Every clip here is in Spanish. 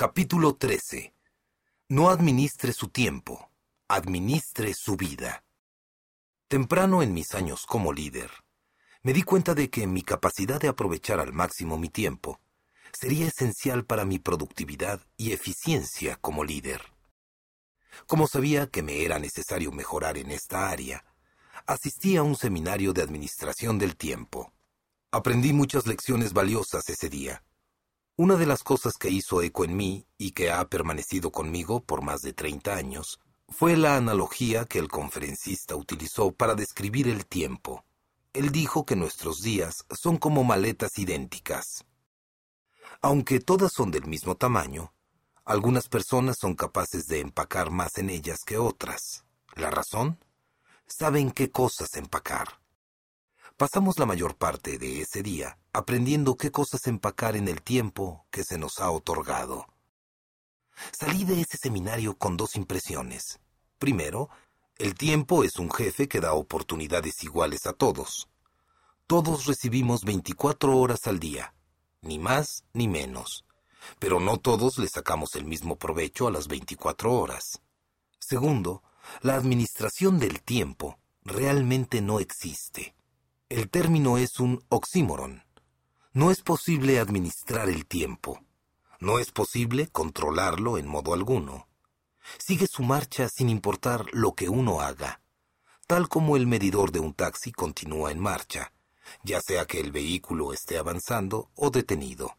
Capítulo 13. No administre su tiempo, administre su vida. Temprano en mis años como líder, me di cuenta de que mi capacidad de aprovechar al máximo mi tiempo sería esencial para mi productividad y eficiencia como líder. Como sabía que me era necesario mejorar en esta área, asistí a un seminario de administración del tiempo. Aprendí muchas lecciones valiosas ese día. Una de las cosas que hizo eco en mí y que ha permanecido conmigo por más de 30 años fue la analogía que el conferencista utilizó para describir el tiempo. Él dijo que nuestros días son como maletas idénticas. Aunque todas son del mismo tamaño, algunas personas son capaces de empacar más en ellas que otras. ¿La razón? Saben qué cosas empacar. Pasamos la mayor parte de ese día aprendiendo qué cosas empacar en el tiempo que se nos ha otorgado. Salí de ese seminario con dos impresiones. Primero, el tiempo es un jefe que da oportunidades iguales a todos. Todos recibimos 24 horas al día, ni más ni menos, pero no todos le sacamos el mismo provecho a las 24 horas. Segundo, la administración del tiempo realmente no existe. El término es un oxímoron. No es posible administrar el tiempo. No es posible controlarlo en modo alguno. Sigue su marcha sin importar lo que uno haga, tal como el medidor de un taxi continúa en marcha, ya sea que el vehículo esté avanzando o detenido.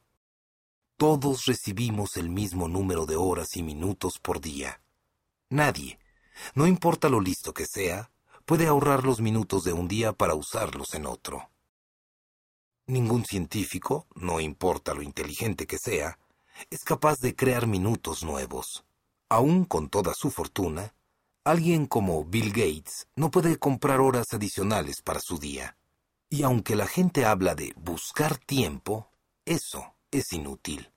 Todos recibimos el mismo número de horas y minutos por día. Nadie, no importa lo listo que sea, puede ahorrar los minutos de un día para usarlos en otro. Ningún científico, no importa lo inteligente que sea, es capaz de crear minutos nuevos. Aún con toda su fortuna, alguien como Bill Gates no puede comprar horas adicionales para su día. Y aunque la gente habla de buscar tiempo, eso es inútil.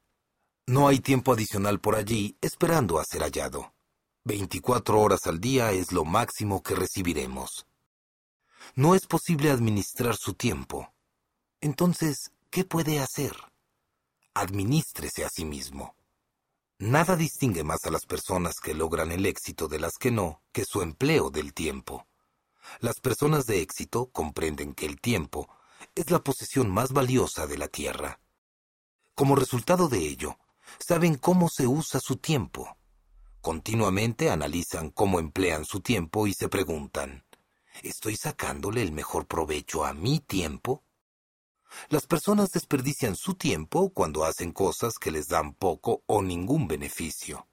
No hay tiempo adicional por allí esperando a ser hallado. 24 horas al día es lo máximo que recibiremos. No es posible administrar su tiempo. Entonces, ¿qué puede hacer? Administrese a sí mismo. Nada distingue más a las personas que logran el éxito de las que no que su empleo del tiempo. Las personas de éxito comprenden que el tiempo es la posesión más valiosa de la Tierra. Como resultado de ello, saben cómo se usa su tiempo Continuamente analizan cómo emplean su tiempo y se preguntan, ¿estoy sacándole el mejor provecho a mi tiempo? Las personas desperdician su tiempo cuando hacen cosas que les dan poco o ningún beneficio.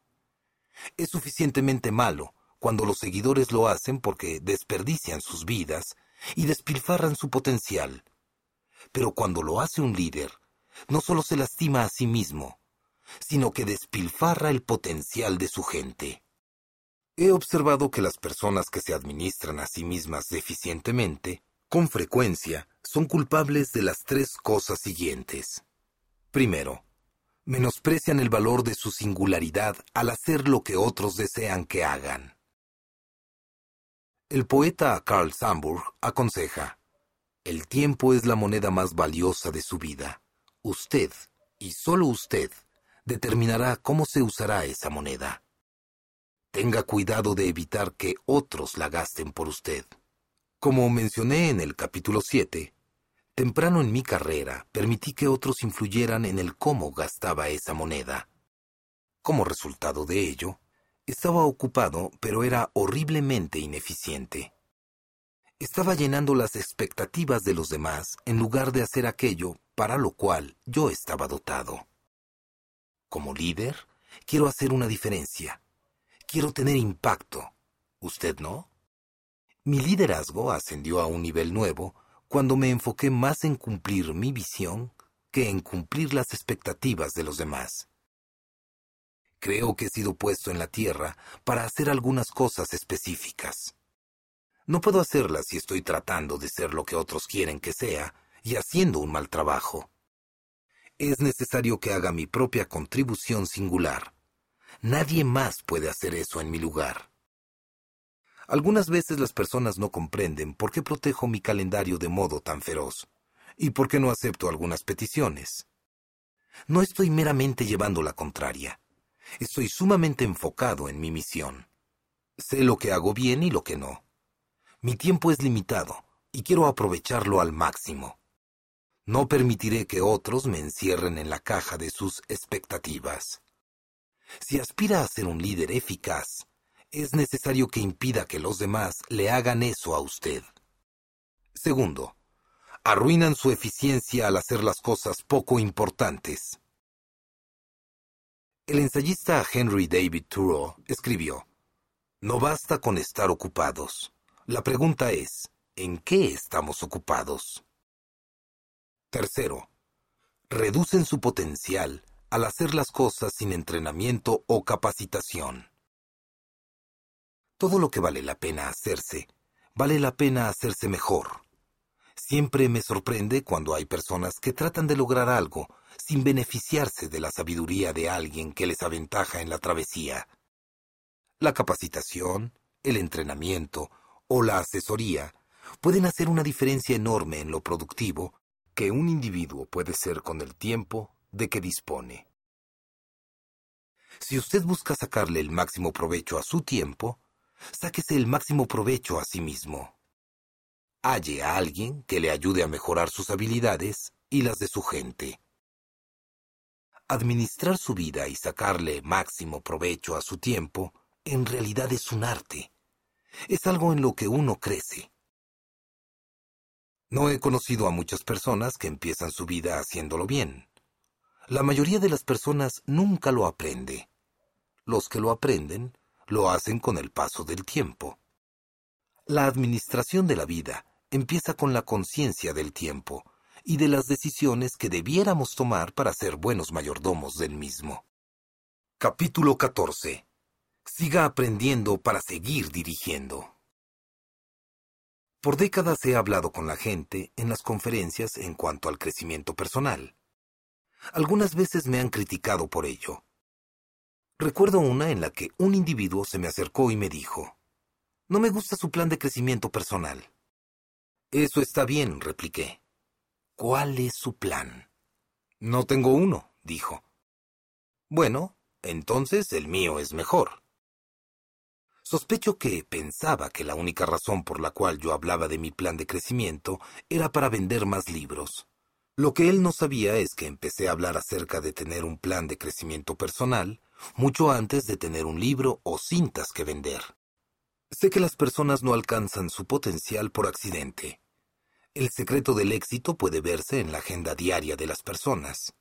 Es suficientemente malo cuando los seguidores lo hacen porque desperdician sus vidas y despilfarran su potencial. Pero cuando lo hace un líder, no solo se lastima a sí mismo, sino que despilfarra el potencial de su gente. He observado que las personas que se administran a sí mismas deficientemente, con frecuencia, son culpables de las tres cosas siguientes. Primero, menosprecian el valor de su singularidad al hacer lo que otros desean que hagan. El poeta Carl Sandburg aconseja, el tiempo es la moneda más valiosa de su vida. Usted, y solo usted, determinará cómo se usará esa moneda. Tenga cuidado de evitar que otros la gasten por usted. Como mencioné en el capítulo 7, temprano en mi carrera permití que otros influyeran en el cómo gastaba esa moneda. Como resultado de ello, estaba ocupado, pero era horriblemente ineficiente. Estaba llenando las expectativas de los demás en lugar de hacer aquello para lo cual yo estaba dotado. Como líder, quiero hacer una diferencia. Quiero tener impacto. ¿Usted no? Mi liderazgo ascendió a un nivel nuevo cuando me enfoqué más en cumplir mi visión que en cumplir las expectativas de los demás. Creo que he sido puesto en la tierra para hacer algunas cosas específicas. No puedo hacerlas si estoy tratando de ser lo que otros quieren que sea y haciendo un mal trabajo. Es necesario que haga mi propia contribución singular. Nadie más puede hacer eso en mi lugar. Algunas veces las personas no comprenden por qué protejo mi calendario de modo tan feroz y por qué no acepto algunas peticiones. No estoy meramente llevando la contraria. Estoy sumamente enfocado en mi misión. Sé lo que hago bien y lo que no. Mi tiempo es limitado y quiero aprovecharlo al máximo. No permitiré que otros me encierren en la caja de sus expectativas. Si aspira a ser un líder eficaz, es necesario que impida que los demás le hagan eso a usted. Segundo, arruinan su eficiencia al hacer las cosas poco importantes. El ensayista Henry David Thoreau escribió, No basta con estar ocupados. La pregunta es, ¿en qué estamos ocupados? Tercero, reducen su potencial al hacer las cosas sin entrenamiento o capacitación. Todo lo que vale la pena hacerse, vale la pena hacerse mejor. Siempre me sorprende cuando hay personas que tratan de lograr algo sin beneficiarse de la sabiduría de alguien que les aventaja en la travesía. La capacitación, el entrenamiento o la asesoría pueden hacer una diferencia enorme en lo productivo que un individuo puede ser con el tiempo de que dispone. Si usted busca sacarle el máximo provecho a su tiempo, sáquese el máximo provecho a sí mismo. Halle a alguien que le ayude a mejorar sus habilidades y las de su gente. Administrar su vida y sacarle máximo provecho a su tiempo en realidad es un arte. Es algo en lo que uno crece. No he conocido a muchas personas que empiezan su vida haciéndolo bien. La mayoría de las personas nunca lo aprende. Los que lo aprenden lo hacen con el paso del tiempo. La administración de la vida empieza con la conciencia del tiempo y de las decisiones que debiéramos tomar para ser buenos mayordomos del mismo. Capítulo 14. Siga aprendiendo para seguir dirigiendo. Por décadas he hablado con la gente en las conferencias en cuanto al crecimiento personal. Algunas veces me han criticado por ello. Recuerdo una en la que un individuo se me acercó y me dijo, No me gusta su plan de crecimiento personal. Eso está bien, repliqué. ¿Cuál es su plan? No tengo uno, dijo. Bueno, entonces el mío es mejor. Sospecho que pensaba que la única razón por la cual yo hablaba de mi plan de crecimiento era para vender más libros. Lo que él no sabía es que empecé a hablar acerca de tener un plan de crecimiento personal mucho antes de tener un libro o cintas que vender. Sé que las personas no alcanzan su potencial por accidente. El secreto del éxito puede verse en la agenda diaria de las personas.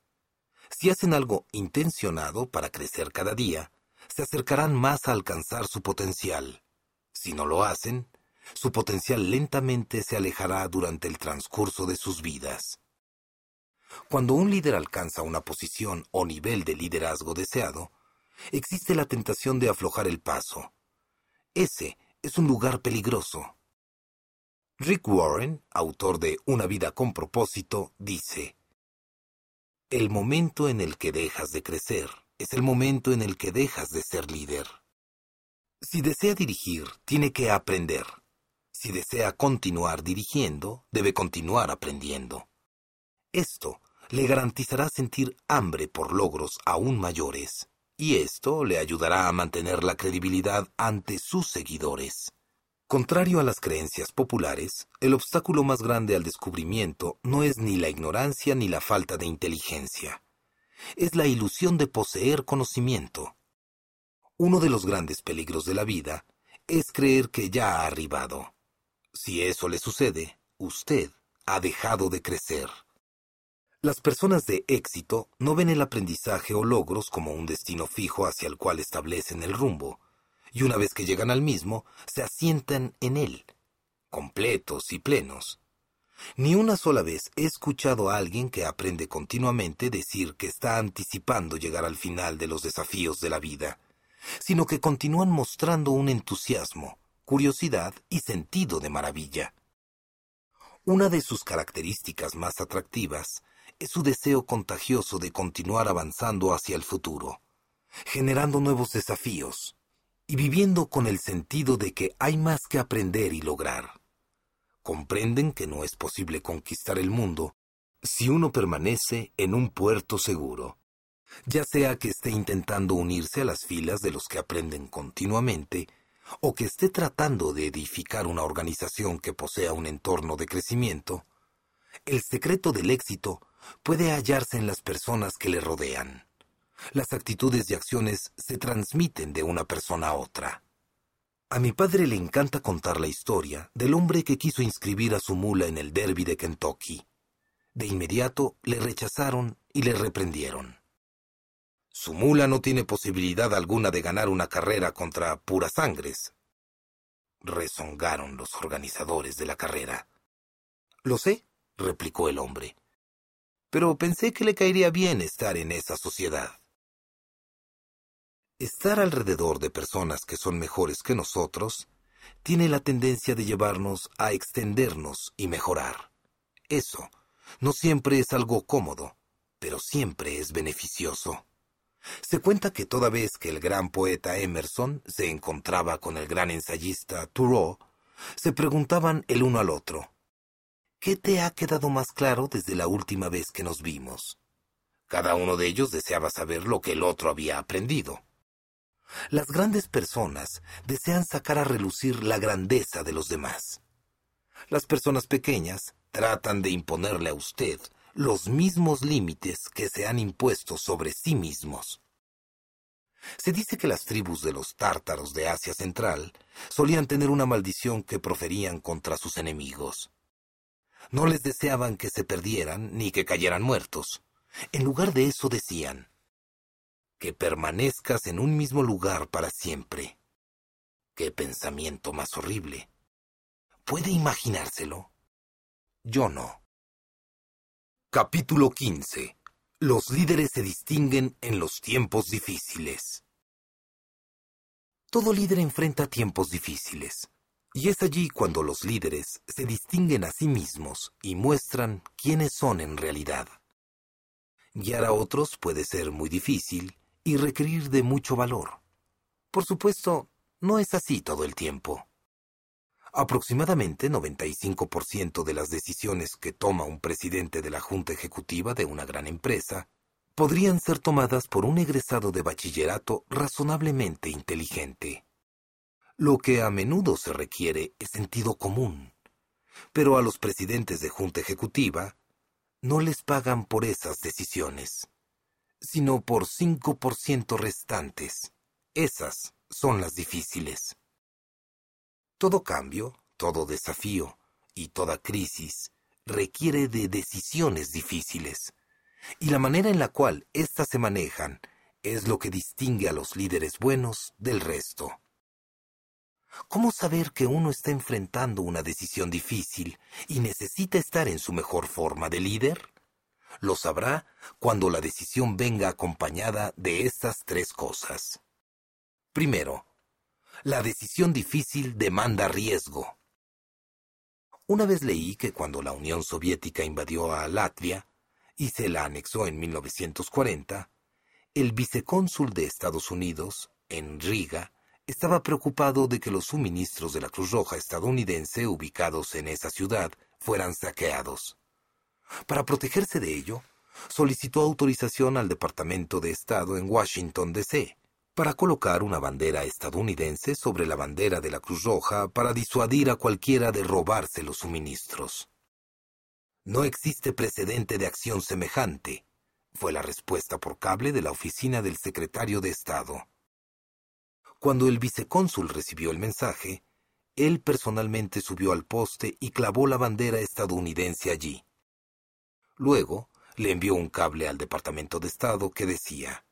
Si hacen algo intencionado para crecer cada día, se acercarán más a alcanzar su potencial. Si no lo hacen, su potencial lentamente se alejará durante el transcurso de sus vidas. Cuando un líder alcanza una posición o nivel de liderazgo deseado, existe la tentación de aflojar el paso. Ese es un lugar peligroso. Rick Warren, autor de Una vida con propósito, dice, El momento en el que dejas de crecer es el momento en el que dejas de ser líder. Si desea dirigir, tiene que aprender. Si desea continuar dirigiendo, debe continuar aprendiendo. Esto le garantizará sentir hambre por logros aún mayores, y esto le ayudará a mantener la credibilidad ante sus seguidores. Contrario a las creencias populares, el obstáculo más grande al descubrimiento no es ni la ignorancia ni la falta de inteligencia es la ilusión de poseer conocimiento. Uno de los grandes peligros de la vida es creer que ya ha arribado. Si eso le sucede, usted ha dejado de crecer. Las personas de éxito no ven el aprendizaje o logros como un destino fijo hacia el cual establecen el rumbo, y una vez que llegan al mismo, se asientan en él, completos y plenos. Ni una sola vez he escuchado a alguien que aprende continuamente decir que está anticipando llegar al final de los desafíos de la vida, sino que continúan mostrando un entusiasmo, curiosidad y sentido de maravilla. Una de sus características más atractivas es su deseo contagioso de continuar avanzando hacia el futuro, generando nuevos desafíos y viviendo con el sentido de que hay más que aprender y lograr comprenden que no es posible conquistar el mundo si uno permanece en un puerto seguro, ya sea que esté intentando unirse a las filas de los que aprenden continuamente, o que esté tratando de edificar una organización que posea un entorno de crecimiento, el secreto del éxito puede hallarse en las personas que le rodean. Las actitudes y acciones se transmiten de una persona a otra. A mi padre le encanta contar la historia del hombre que quiso inscribir a su mula en el derby de Kentucky. De inmediato le rechazaron y le reprendieron. Su mula no tiene posibilidad alguna de ganar una carrera contra puras sangres. Rezongaron los organizadores de la carrera. Lo sé, replicó el hombre. Pero pensé que le caería bien estar en esa sociedad. Estar alrededor de personas que son mejores que nosotros tiene la tendencia de llevarnos a extendernos y mejorar. Eso no siempre es algo cómodo, pero siempre es beneficioso. Se cuenta que toda vez que el gran poeta Emerson se encontraba con el gran ensayista Thoreau, se preguntaban el uno al otro, ¿qué te ha quedado más claro desde la última vez que nos vimos? Cada uno de ellos deseaba saber lo que el otro había aprendido. Las grandes personas desean sacar a relucir la grandeza de los demás. Las personas pequeñas tratan de imponerle a usted los mismos límites que se han impuesto sobre sí mismos. Se dice que las tribus de los tártaros de Asia Central solían tener una maldición que proferían contra sus enemigos. No les deseaban que se perdieran ni que cayeran muertos. En lugar de eso decían, que permanezcas en un mismo lugar para siempre. ¡Qué pensamiento más horrible! ¿Puede imaginárselo? Yo no. Capítulo 15. Los líderes se distinguen en los tiempos difíciles. Todo líder enfrenta tiempos difíciles, y es allí cuando los líderes se distinguen a sí mismos y muestran quiénes son en realidad. Guiar a otros puede ser muy difícil y requerir de mucho valor. Por supuesto, no es así todo el tiempo. Aproximadamente 95% de las decisiones que toma un presidente de la Junta Ejecutiva de una gran empresa podrían ser tomadas por un egresado de bachillerato razonablemente inteligente. Lo que a menudo se requiere es sentido común, pero a los presidentes de Junta Ejecutiva no les pagan por esas decisiones sino por cinco por ciento restantes. Esas son las difíciles. Todo cambio, todo desafío y toda crisis requiere de decisiones difíciles, y la manera en la cual éstas se manejan es lo que distingue a los líderes buenos del resto. ¿Cómo saber que uno está enfrentando una decisión difícil y necesita estar en su mejor forma de líder? Lo sabrá cuando la decisión venga acompañada de estas tres cosas. Primero, la decisión difícil demanda riesgo. Una vez leí que cuando la Unión Soviética invadió a Latvia y se la anexó en 1940, el vicecónsul de Estados Unidos, en Riga, estaba preocupado de que los suministros de la Cruz Roja estadounidense ubicados en esa ciudad fueran saqueados. Para protegerse de ello, solicitó autorización al Departamento de Estado en Washington, D.C., para colocar una bandera estadounidense sobre la bandera de la Cruz Roja para disuadir a cualquiera de robarse los suministros. No existe precedente de acción semejante, fue la respuesta por cable de la oficina del secretario de Estado. Cuando el vicecónsul recibió el mensaje, él personalmente subió al poste y clavó la bandera estadounidense allí. Luego, le envió un cable al Departamento de Estado que decía,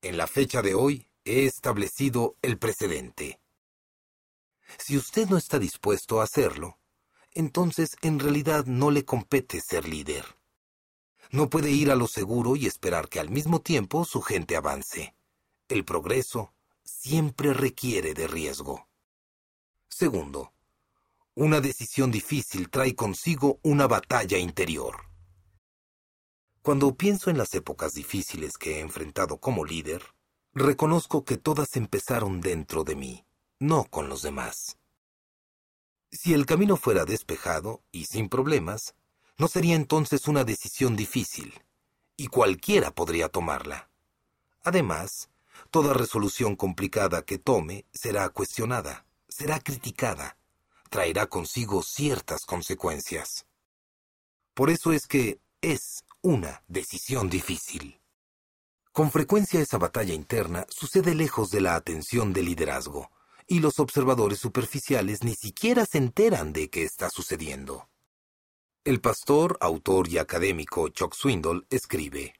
En la fecha de hoy he establecido el precedente. Si usted no está dispuesto a hacerlo, entonces en realidad no le compete ser líder. No puede ir a lo seguro y esperar que al mismo tiempo su gente avance. El progreso siempre requiere de riesgo. Segundo, una decisión difícil trae consigo una batalla interior. Cuando pienso en las épocas difíciles que he enfrentado como líder, reconozco que todas empezaron dentro de mí, no con los demás. Si el camino fuera despejado y sin problemas, no sería entonces una decisión difícil, y cualquiera podría tomarla. Además, toda resolución complicada que tome será cuestionada, será criticada, traerá consigo ciertas consecuencias. Por eso es que es una decisión difícil. Con frecuencia esa batalla interna sucede lejos de la atención del liderazgo, y los observadores superficiales ni siquiera se enteran de qué está sucediendo. El pastor, autor y académico Chuck Swindoll escribe,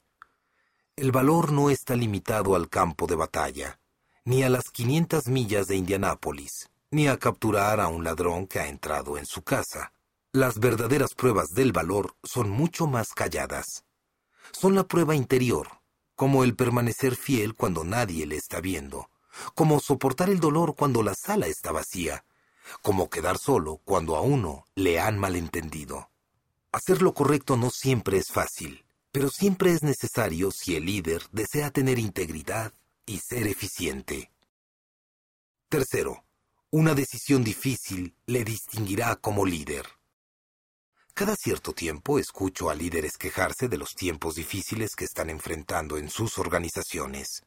El valor no está limitado al campo de batalla, ni a las 500 millas de Indianápolis, ni a capturar a un ladrón que ha entrado en su casa. Las verdaderas pruebas del valor son mucho más calladas. Son la prueba interior, como el permanecer fiel cuando nadie le está viendo, como soportar el dolor cuando la sala está vacía, como quedar solo cuando a uno le han malentendido. Hacer lo correcto no siempre es fácil, pero siempre es necesario si el líder desea tener integridad y ser eficiente. Tercero, una decisión difícil le distinguirá como líder. Cada cierto tiempo escucho a líderes quejarse de los tiempos difíciles que están enfrentando en sus organizaciones.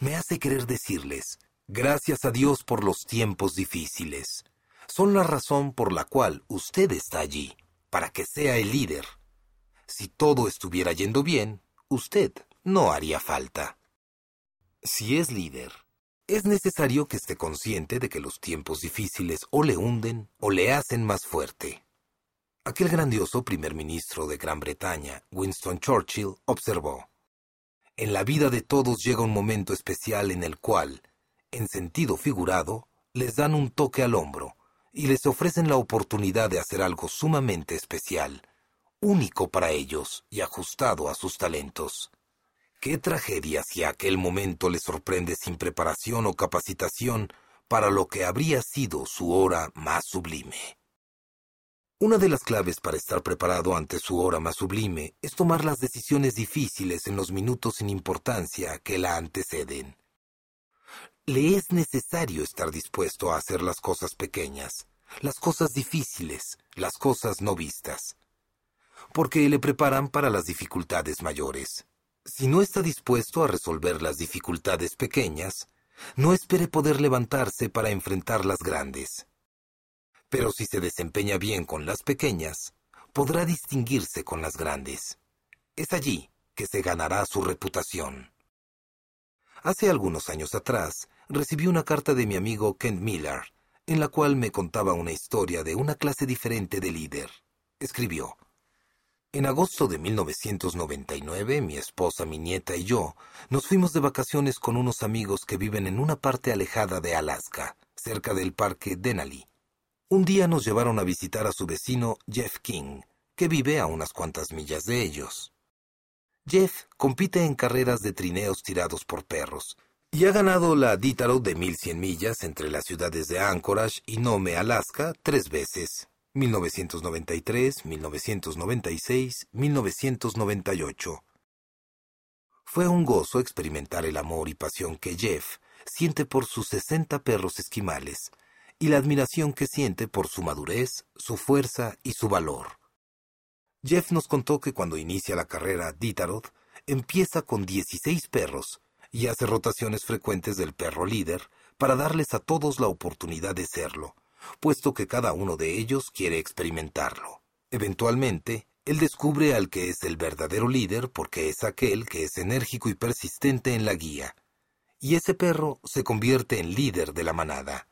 Me hace querer decirles, gracias a Dios por los tiempos difíciles. Son la razón por la cual usted está allí, para que sea el líder. Si todo estuviera yendo bien, usted no haría falta. Si es líder, es necesario que esté consciente de que los tiempos difíciles o le hunden o le hacen más fuerte. Aquel grandioso primer ministro de Gran Bretaña, Winston Churchill, observó, En la vida de todos llega un momento especial en el cual, en sentido figurado, les dan un toque al hombro y les ofrecen la oportunidad de hacer algo sumamente especial, único para ellos y ajustado a sus talentos. Qué tragedia si aquel momento les sorprende sin preparación o capacitación para lo que habría sido su hora más sublime. Una de las claves para estar preparado ante su hora más sublime es tomar las decisiones difíciles en los minutos sin importancia que la anteceden. Le es necesario estar dispuesto a hacer las cosas pequeñas, las cosas difíciles, las cosas no vistas, porque le preparan para las dificultades mayores. Si no está dispuesto a resolver las dificultades pequeñas, no espere poder levantarse para enfrentar las grandes. Pero si se desempeña bien con las pequeñas, podrá distinguirse con las grandes. Es allí que se ganará su reputación. Hace algunos años atrás, recibí una carta de mi amigo Kent Miller, en la cual me contaba una historia de una clase diferente de líder. Escribió, En agosto de 1999, mi esposa, mi nieta y yo nos fuimos de vacaciones con unos amigos que viven en una parte alejada de Alaska, cerca del parque Denali, un día nos llevaron a visitar a su vecino Jeff King, que vive a unas cuantas millas de ellos. Jeff compite en carreras de trineos tirados por perros, y ha ganado la Ditarot de 1100 millas entre las ciudades de Anchorage y Nome, Alaska, tres veces, 1993, 1996, 1998. Fue un gozo experimentar el amor y pasión que Jeff siente por sus 60 perros esquimales, y la admiración que siente por su madurez, su fuerza y su valor. Jeff nos contó que cuando inicia la carrera Ditarod, empieza con 16 perros y hace rotaciones frecuentes del perro líder para darles a todos la oportunidad de serlo, puesto que cada uno de ellos quiere experimentarlo. Eventualmente, él descubre al que es el verdadero líder porque es aquel que es enérgico y persistente en la guía, y ese perro se convierte en líder de la manada.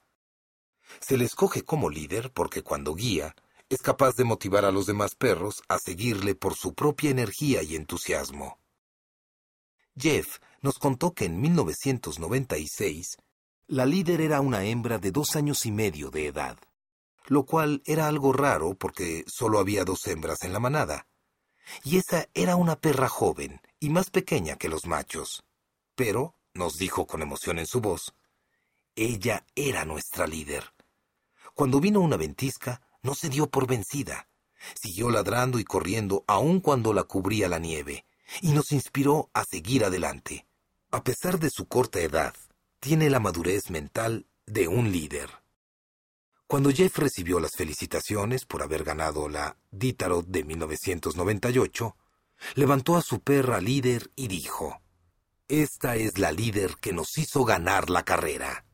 Se le escoge como líder porque cuando guía, es capaz de motivar a los demás perros a seguirle por su propia energía y entusiasmo. Jeff nos contó que en 1996 la líder era una hembra de dos años y medio de edad. lo cual era algo raro porque solo había dos hembras en la manada. Y esa era una perra joven y más pequeña que los machos. Pero, nos dijo con emoción en su voz, ella era nuestra líder. Cuando vino una ventisca, no se dio por vencida. Siguió ladrando y corriendo aun cuando la cubría la nieve, y nos inspiró a seguir adelante. A pesar de su corta edad, tiene la madurez mental de un líder. Cuando Jeff recibió las felicitaciones por haber ganado la Dítarot de 1998, levantó a su perra líder y dijo, Esta es la líder que nos hizo ganar la carrera.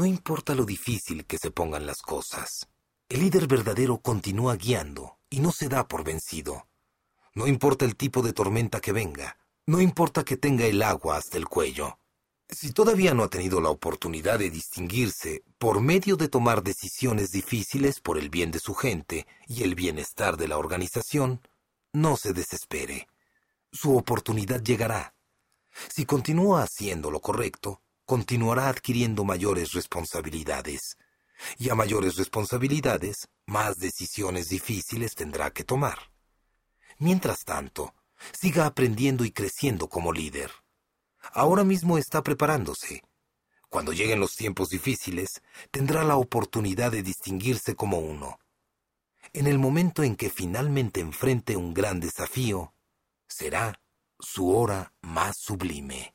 No importa lo difícil que se pongan las cosas, el líder verdadero continúa guiando y no se da por vencido. No importa el tipo de tormenta que venga, no importa que tenga el agua hasta el cuello. Si todavía no ha tenido la oportunidad de distinguirse por medio de tomar decisiones difíciles por el bien de su gente y el bienestar de la organización, no se desespere. Su oportunidad llegará. Si continúa haciendo lo correcto, continuará adquiriendo mayores responsabilidades. Y a mayores responsabilidades, más decisiones difíciles tendrá que tomar. Mientras tanto, siga aprendiendo y creciendo como líder. Ahora mismo está preparándose. Cuando lleguen los tiempos difíciles, tendrá la oportunidad de distinguirse como uno. En el momento en que finalmente enfrente un gran desafío, será su hora más sublime.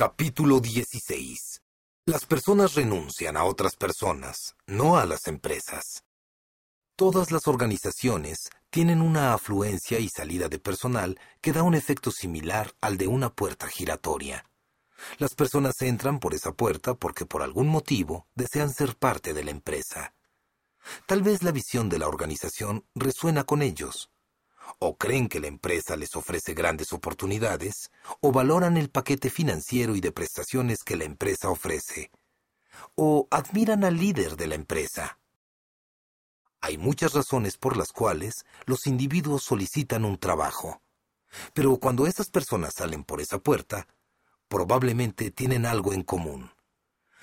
Capítulo 16. Las personas renuncian a otras personas, no a las empresas. Todas las organizaciones tienen una afluencia y salida de personal que da un efecto similar al de una puerta giratoria. Las personas entran por esa puerta porque por algún motivo desean ser parte de la empresa. Tal vez la visión de la organización resuena con ellos, o creen que la empresa les ofrece grandes oportunidades, o valoran el paquete financiero y de prestaciones que la empresa ofrece, o admiran al líder de la empresa. Hay muchas razones por las cuales los individuos solicitan un trabajo, pero cuando esas personas salen por esa puerta, probablemente tienen algo en común.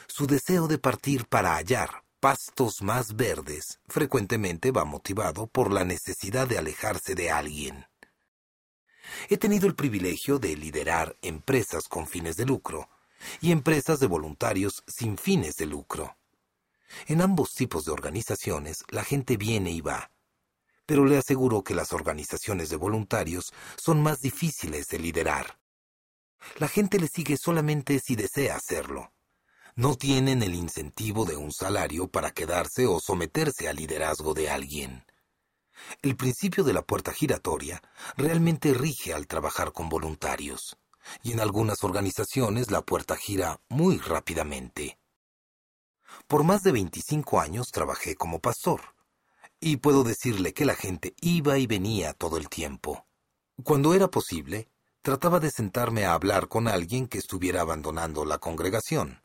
Su deseo de partir para hallar, pastos más verdes frecuentemente va motivado por la necesidad de alejarse de alguien. He tenido el privilegio de liderar empresas con fines de lucro y empresas de voluntarios sin fines de lucro. En ambos tipos de organizaciones la gente viene y va, pero le aseguro que las organizaciones de voluntarios son más difíciles de liderar. La gente le sigue solamente si desea hacerlo no tienen el incentivo de un salario para quedarse o someterse al liderazgo de alguien. El principio de la puerta giratoria realmente rige al trabajar con voluntarios, y en algunas organizaciones la puerta gira muy rápidamente. Por más de 25 años trabajé como pastor, y puedo decirle que la gente iba y venía todo el tiempo. Cuando era posible, trataba de sentarme a hablar con alguien que estuviera abandonando la congregación.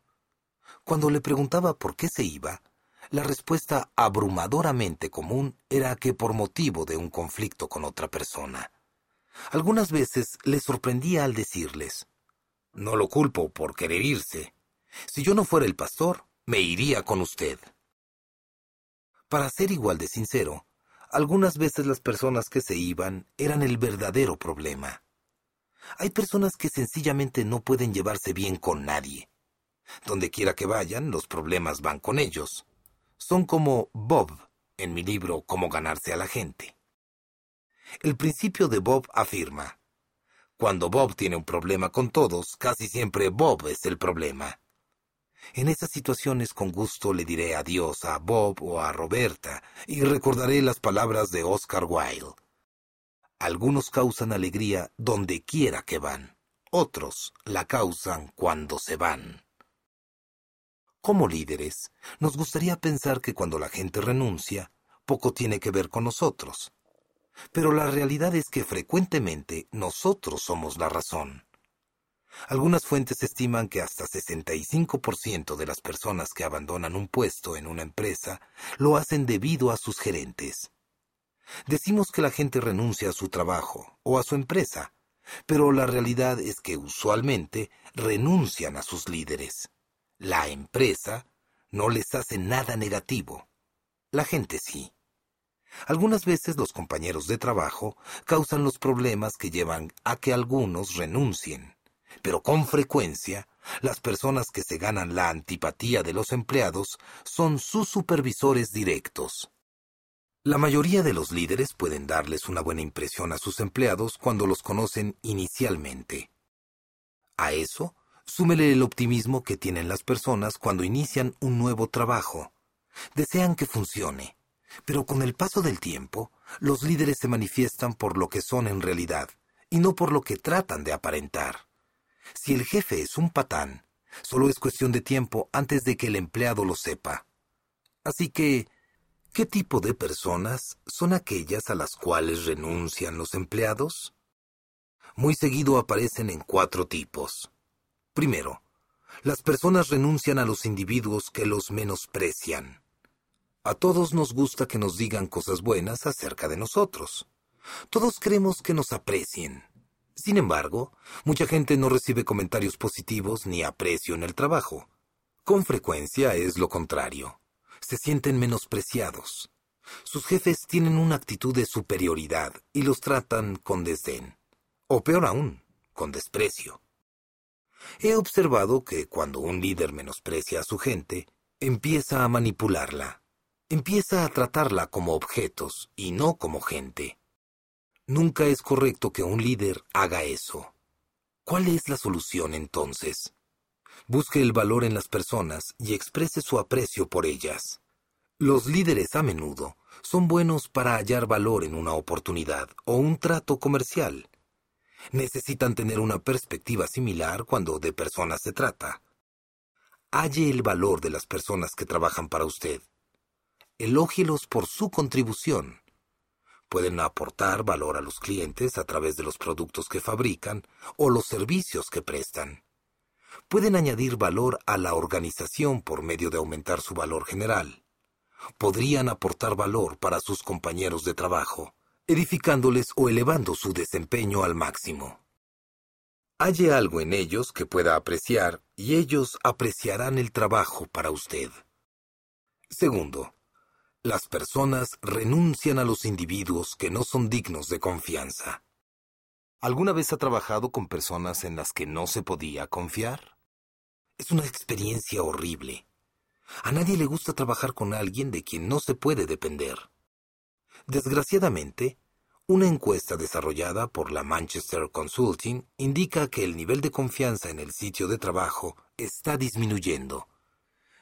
Cuando le preguntaba por qué se iba, la respuesta abrumadoramente común era que por motivo de un conflicto con otra persona. Algunas veces les sorprendía al decirles, No lo culpo por querer irse. Si yo no fuera el pastor, me iría con usted. Para ser igual de sincero, algunas veces las personas que se iban eran el verdadero problema. Hay personas que sencillamente no pueden llevarse bien con nadie, donde quiera que vayan, los problemas van con ellos. Son como Bob en mi libro Cómo ganarse a la gente. El principio de Bob afirma, cuando Bob tiene un problema con todos, casi siempre Bob es el problema. En esas situaciones con gusto le diré adiós a Bob o a Roberta y recordaré las palabras de Oscar Wilde. Algunos causan alegría donde quiera que van, otros la causan cuando se van. Como líderes, nos gustaría pensar que cuando la gente renuncia, poco tiene que ver con nosotros. Pero la realidad es que frecuentemente nosotros somos la razón. Algunas fuentes estiman que hasta 65% de las personas que abandonan un puesto en una empresa lo hacen debido a sus gerentes. Decimos que la gente renuncia a su trabajo o a su empresa, pero la realidad es que usualmente renuncian a sus líderes la empresa no les hace nada negativo. La gente sí. Algunas veces los compañeros de trabajo causan los problemas que llevan a que algunos renuncien, pero con frecuencia las personas que se ganan la antipatía de los empleados son sus supervisores directos. La mayoría de los líderes pueden darles una buena impresión a sus empleados cuando los conocen inicialmente. A eso, súmele el optimismo que tienen las personas cuando inician un nuevo trabajo. Desean que funcione, pero con el paso del tiempo, los líderes se manifiestan por lo que son en realidad, y no por lo que tratan de aparentar. Si el jefe es un patán, solo es cuestión de tiempo antes de que el empleado lo sepa. Así que, ¿qué tipo de personas son aquellas a las cuales renuncian los empleados? Muy seguido aparecen en cuatro tipos. Primero, las personas renuncian a los individuos que los menosprecian. A todos nos gusta que nos digan cosas buenas acerca de nosotros. Todos queremos que nos aprecien. Sin embargo, mucha gente no recibe comentarios positivos ni aprecio en el trabajo. Con frecuencia es lo contrario. Se sienten menospreciados. Sus jefes tienen una actitud de superioridad y los tratan con desdén. O peor aún, con desprecio. He observado que cuando un líder menosprecia a su gente, empieza a manipularla. Empieza a tratarla como objetos y no como gente. Nunca es correcto que un líder haga eso. ¿Cuál es la solución entonces? Busque el valor en las personas y exprese su aprecio por ellas. Los líderes a menudo son buenos para hallar valor en una oportunidad o un trato comercial. Necesitan tener una perspectiva similar cuando de personas se trata. Halle el valor de las personas que trabajan para usted. Elógielos por su contribución Pueden aportar valor a los clientes a través de los productos que fabrican o los servicios que prestan. Pueden añadir valor a la organización por medio de aumentar su valor general. Podrían aportar valor para sus compañeros de trabajo, edificándoles o elevando su desempeño al máximo. Halle algo en ellos que pueda apreciar y ellos apreciarán el trabajo para usted. Segundo, las personas renuncian a los individuos que no son dignos de confianza. ¿Alguna vez ha trabajado con personas en las que no se podía confiar? Es una experiencia horrible. A nadie le gusta trabajar con alguien de quien no se puede depender. Desgraciadamente, una encuesta desarrollada por la Manchester Consulting indica que el nivel de confianza en el sitio de trabajo está disminuyendo.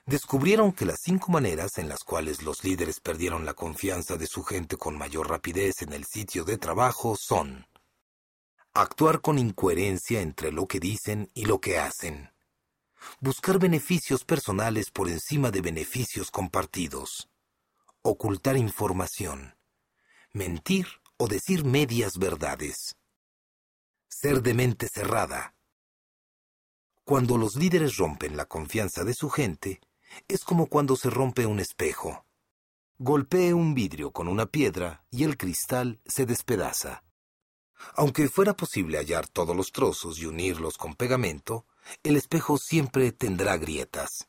Descubrieron que las cinco maneras en las cuales los líderes perdieron la confianza de su gente con mayor rapidez en el sitio de trabajo son actuar con incoherencia entre lo que dicen y lo que hacen, buscar beneficios personales por encima de beneficios compartidos, ocultar información, mentir o decir medias verdades, ser de mente cerrada. Cuando los líderes rompen la confianza de su gente, es como cuando se rompe un espejo. Golpee un vidrio con una piedra y el cristal se despedaza. Aunque fuera posible hallar todos los trozos y unirlos con pegamento, el espejo siempre tendrá grietas.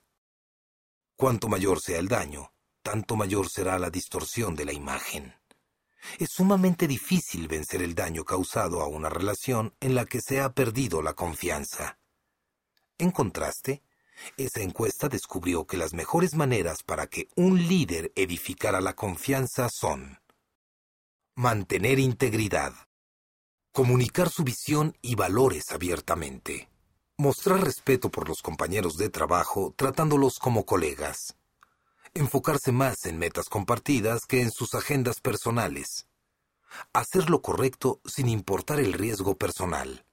Cuanto mayor sea el daño, tanto mayor será la distorsión de la imagen. Es sumamente difícil vencer el daño causado a una relación en la que se ha perdido la confianza. En contraste, esa encuesta descubrió que las mejores maneras para que un líder edificara la confianza son mantener integridad, comunicar su visión y valores abiertamente, mostrar respeto por los compañeros de trabajo tratándolos como colegas, enfocarse más en metas compartidas que en sus agendas personales, hacer lo correcto sin importar el riesgo personal.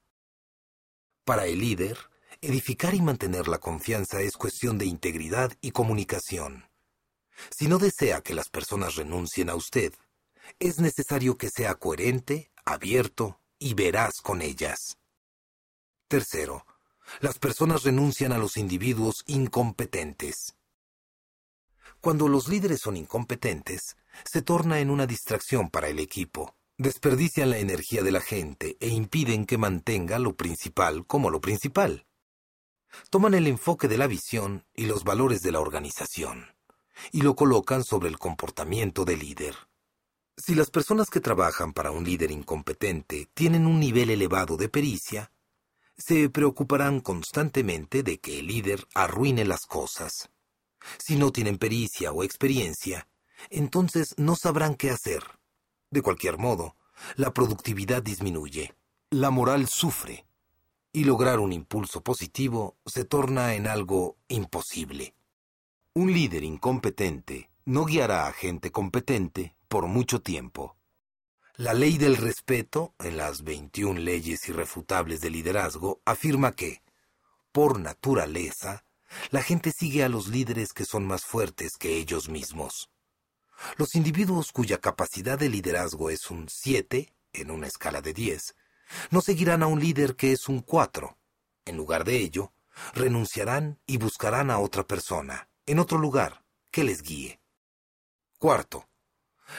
Para el líder, Edificar y mantener la confianza es cuestión de integridad y comunicación. Si no desea que las personas renuncien a usted, es necesario que sea coherente, abierto y veraz con ellas. Tercero, las personas renuncian a los individuos incompetentes. Cuando los líderes son incompetentes, se torna en una distracción para el equipo. Desperdician la energía de la gente e impiden que mantenga lo principal como lo principal. Toman el enfoque de la visión y los valores de la organización y lo colocan sobre el comportamiento del líder. Si las personas que trabajan para un líder incompetente tienen un nivel elevado de pericia, se preocuparán constantemente de que el líder arruine las cosas. Si no tienen pericia o experiencia, entonces no sabrán qué hacer. De cualquier modo, la productividad disminuye, la moral sufre, y lograr un impulso positivo se torna en algo imposible. Un líder incompetente no guiará a gente competente por mucho tiempo. La ley del respeto, en las 21 leyes irrefutables de liderazgo, afirma que, por naturaleza, la gente sigue a los líderes que son más fuertes que ellos mismos. Los individuos cuya capacidad de liderazgo es un 7, en una escala de 10, no seguirán a un líder que es un 4. En lugar de ello, renunciarán y buscarán a otra persona, en otro lugar, que les guíe. Cuarto,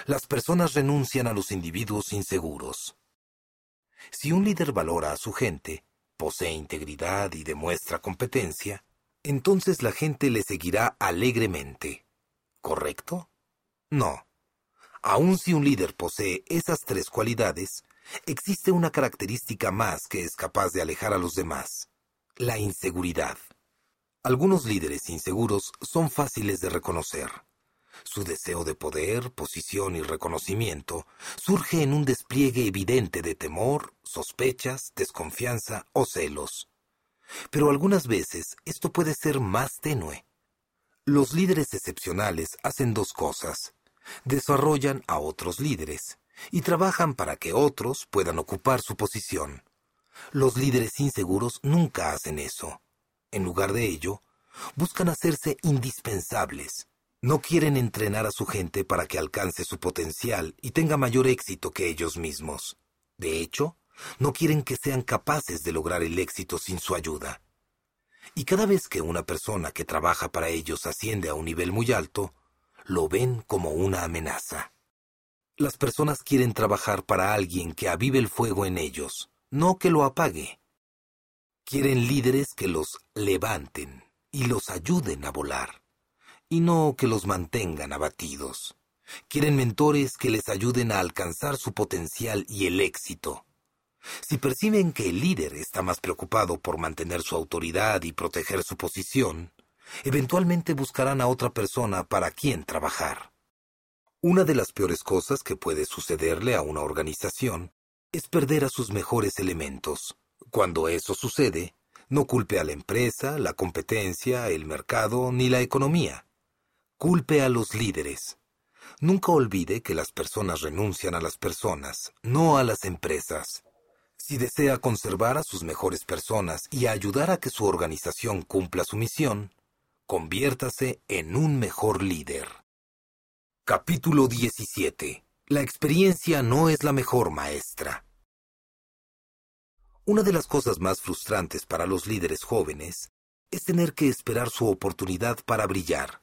las personas renuncian a los individuos inseguros. Si un líder valora a su gente, posee integridad y demuestra competencia, entonces la gente le seguirá alegremente. ¿Correcto? No. Aun si un líder posee esas tres cualidades, existe una característica más que es capaz de alejar a los demás, la inseguridad. Algunos líderes inseguros son fáciles de reconocer. Su deseo de poder, posición y reconocimiento surge en un despliegue evidente de temor, sospechas, desconfianza o celos. Pero algunas veces esto puede ser más tenue. Los líderes excepcionales hacen dos cosas. Desarrollan a otros líderes y trabajan para que otros puedan ocupar su posición. Los líderes inseguros nunca hacen eso. En lugar de ello, buscan hacerse indispensables. No quieren entrenar a su gente para que alcance su potencial y tenga mayor éxito que ellos mismos. De hecho, no quieren que sean capaces de lograr el éxito sin su ayuda. Y cada vez que una persona que trabaja para ellos asciende a un nivel muy alto, lo ven como una amenaza. Las personas quieren trabajar para alguien que avive el fuego en ellos, no que lo apague. Quieren líderes que los levanten y los ayuden a volar, y no que los mantengan abatidos. Quieren mentores que les ayuden a alcanzar su potencial y el éxito. Si perciben que el líder está más preocupado por mantener su autoridad y proteger su posición, eventualmente buscarán a otra persona para quien trabajar. Una de las peores cosas que puede sucederle a una organización es perder a sus mejores elementos. Cuando eso sucede, no culpe a la empresa, la competencia, el mercado ni la economía. Culpe a los líderes. Nunca olvide que las personas renuncian a las personas, no a las empresas. Si desea conservar a sus mejores personas y ayudar a que su organización cumpla su misión, conviértase en un mejor líder. Capítulo 17. La experiencia no es la mejor maestra. Una de las cosas más frustrantes para los líderes jóvenes es tener que esperar su oportunidad para brillar.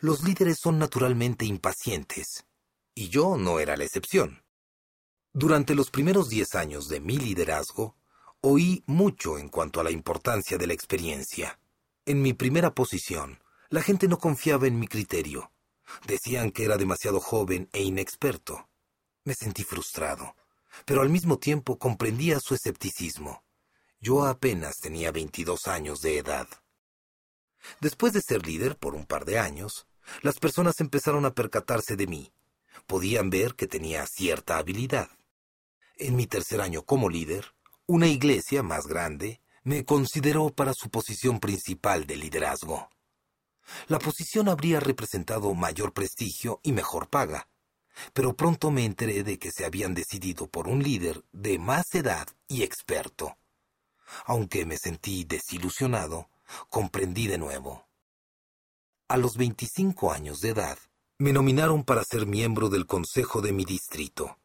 Los líderes son naturalmente impacientes, y yo no era la excepción. Durante los primeros diez años de mi liderazgo, oí mucho en cuanto a la importancia de la experiencia. En mi primera posición, la gente no confiaba en mi criterio. Decían que era demasiado joven e inexperto. Me sentí frustrado pero al mismo tiempo comprendía su escepticismo. Yo apenas tenía 22 años de edad. Después de ser líder por un par de años, las personas empezaron a percatarse de mí. Podían ver que tenía cierta habilidad. En mi tercer año como líder, una iglesia más grande me consideró para su posición principal de liderazgo. La posición habría representado mayor prestigio y mejor paga, pero pronto me enteré de que se habían decidido por un líder de más edad y experto. Aunque me sentí desilusionado, comprendí de nuevo. A los 25 años de edad, me nominaron para ser miembro del consejo de mi distrito.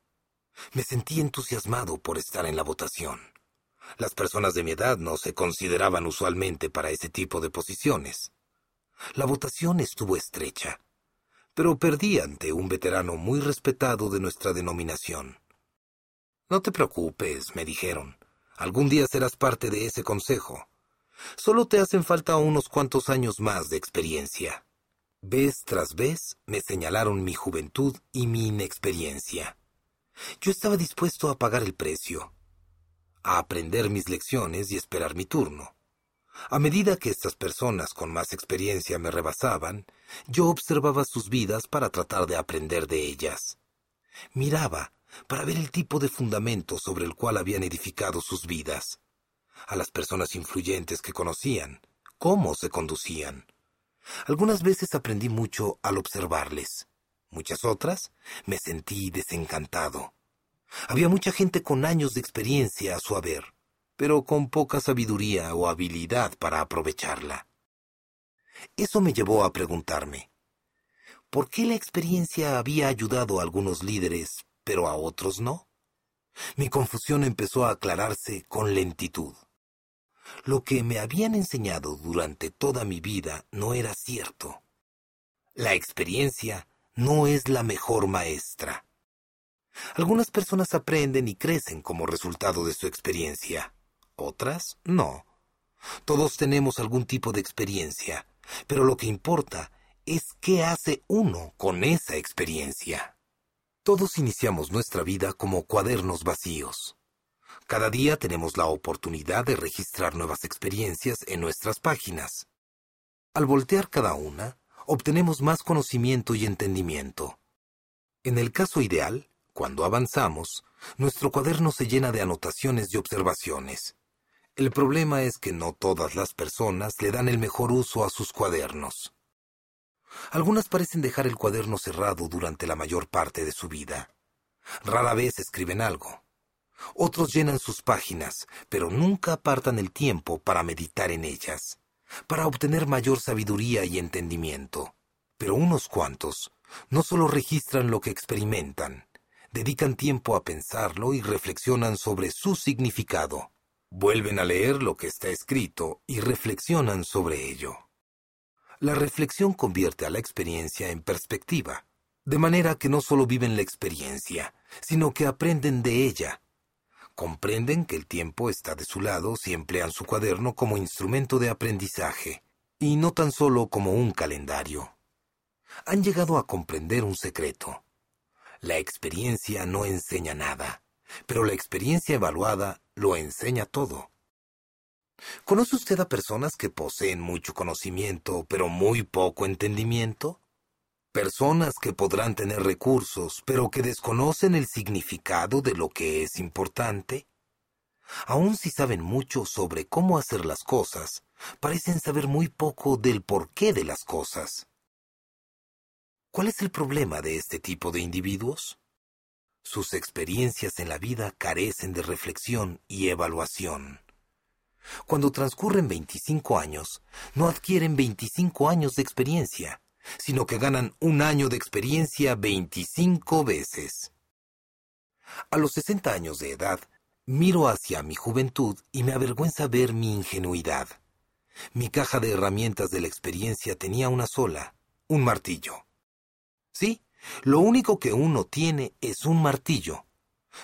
Me sentí entusiasmado por estar en la votación. Las personas de mi edad no se consideraban usualmente para ese tipo de posiciones. La votación estuvo estrecha pero perdí ante un veterano muy respetado de nuestra denominación. No te preocupes, me dijeron. Algún día serás parte de ese consejo. Solo te hacen falta unos cuantos años más de experiencia. Vez tras vez me señalaron mi juventud y mi inexperiencia. Yo estaba dispuesto a pagar el precio, a aprender mis lecciones y esperar mi turno. A medida que estas personas con más experiencia me rebasaban, yo observaba sus vidas para tratar de aprender de ellas. Miraba para ver el tipo de fundamento sobre el cual habían edificado sus vidas, a las personas influyentes que conocían, cómo se conducían. Algunas veces aprendí mucho al observarles. Muchas otras me sentí desencantado. Había mucha gente con años de experiencia a su haber, pero con poca sabiduría o habilidad para aprovecharla. Eso me llevó a preguntarme, ¿por qué la experiencia había ayudado a algunos líderes, pero a otros no? Mi confusión empezó a aclararse con lentitud. Lo que me habían enseñado durante toda mi vida no era cierto. La experiencia no es la mejor maestra. Algunas personas aprenden y crecen como resultado de su experiencia, otras no. Todos tenemos algún tipo de experiencia, pero lo que importa es qué hace uno con esa experiencia. Todos iniciamos nuestra vida como cuadernos vacíos. Cada día tenemos la oportunidad de registrar nuevas experiencias en nuestras páginas. Al voltear cada una, obtenemos más conocimiento y entendimiento. En el caso ideal, cuando avanzamos, nuestro cuaderno se llena de anotaciones y observaciones. El problema es que no todas las personas le dan el mejor uso a sus cuadernos. Algunas parecen dejar el cuaderno cerrado durante la mayor parte de su vida. Rara vez escriben algo. Otros llenan sus páginas, pero nunca apartan el tiempo para meditar en ellas, para obtener mayor sabiduría y entendimiento. Pero unos cuantos no solo registran lo que experimentan, dedican tiempo a pensarlo y reflexionan sobre su significado. Vuelven a leer lo que está escrito y reflexionan sobre ello. La reflexión convierte a la experiencia en perspectiva, de manera que no solo viven la experiencia, sino que aprenden de ella. Comprenden que el tiempo está de su lado si emplean su cuaderno como instrumento de aprendizaje, y no tan solo como un calendario. Han llegado a comprender un secreto. La experiencia no enseña nada, pero la experiencia evaluada lo enseña todo. ¿Conoce usted a personas que poseen mucho conocimiento, pero muy poco entendimiento? Personas que podrán tener recursos, pero que desconocen el significado de lo que es importante. Aun si saben mucho sobre cómo hacer las cosas, parecen saber muy poco del porqué de las cosas. ¿Cuál es el problema de este tipo de individuos? Sus experiencias en la vida carecen de reflexión y evaluación. Cuando transcurren 25 años, no adquieren 25 años de experiencia, sino que ganan un año de experiencia 25 veces. A los 60 años de edad, miro hacia mi juventud y me avergüenza ver mi ingenuidad. Mi caja de herramientas de la experiencia tenía una sola, un martillo. Sí, lo único que uno tiene es un martillo.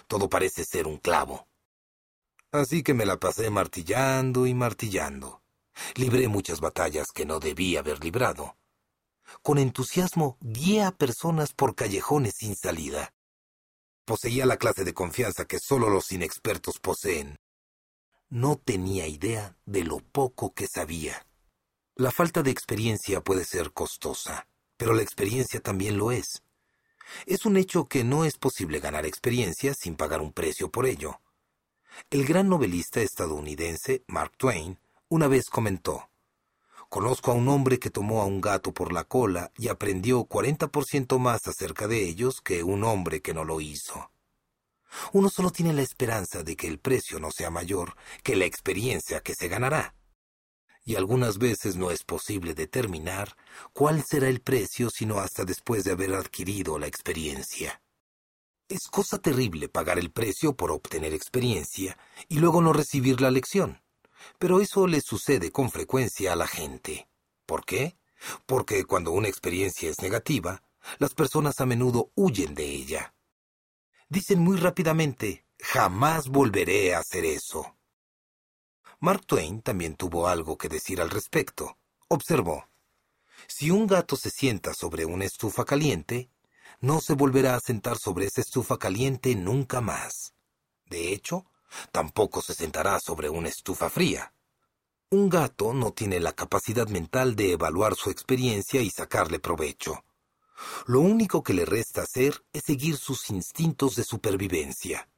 Todo parece ser un clavo. Así que me la pasé martillando y martillando. Libré muchas batallas que no debí haber librado. Con entusiasmo guié a personas por callejones sin salida. Poseía la clase de confianza que solo los inexpertos poseen. No tenía idea de lo poco que sabía. La falta de experiencia puede ser costosa pero la experiencia también lo es. Es un hecho que no es posible ganar experiencia sin pagar un precio por ello. El gran novelista estadounidense Mark Twain una vez comentó, Conozco a un hombre que tomó a un gato por la cola y aprendió 40% más acerca de ellos que un hombre que no lo hizo. Uno solo tiene la esperanza de que el precio no sea mayor que la experiencia que se ganará y algunas veces no es posible determinar cuál será el precio sino hasta después de haber adquirido la experiencia. Es cosa terrible pagar el precio por obtener experiencia y luego no recibir la lección, pero eso le sucede con frecuencia a la gente. ¿Por qué? Porque cuando una experiencia es negativa, las personas a menudo huyen de ella. Dicen muy rápidamente, jamás volveré a hacer eso. Mark Twain también tuvo algo que decir al respecto. Observó, si un gato se sienta sobre una estufa caliente, no se volverá a sentar sobre esa estufa caliente nunca más. De hecho, tampoco se sentará sobre una estufa fría. Un gato no tiene la capacidad mental de evaluar su experiencia y sacarle provecho. Lo único que le resta hacer es seguir sus instintos de supervivencia.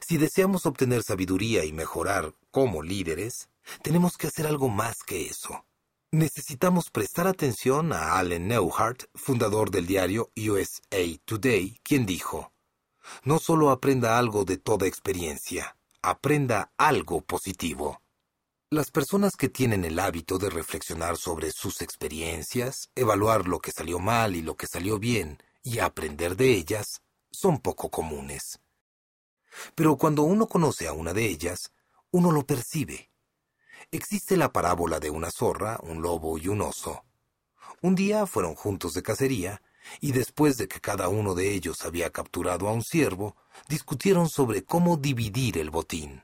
Si deseamos obtener sabiduría y mejorar como líderes, tenemos que hacer algo más que eso. Necesitamos prestar atención a Allen Neuhardt, fundador del diario USA Today, quien dijo, No solo aprenda algo de toda experiencia, aprenda algo positivo. Las personas que tienen el hábito de reflexionar sobre sus experiencias, evaluar lo que salió mal y lo que salió bien, y aprender de ellas, son poco comunes. Pero cuando uno conoce a una de ellas, uno lo percibe Existe la parábola de una zorra, un lobo y un oso. Un día fueron juntos de cacería, y después de que cada uno de ellos había capturado a un ciervo, discutieron sobre cómo dividir el botín.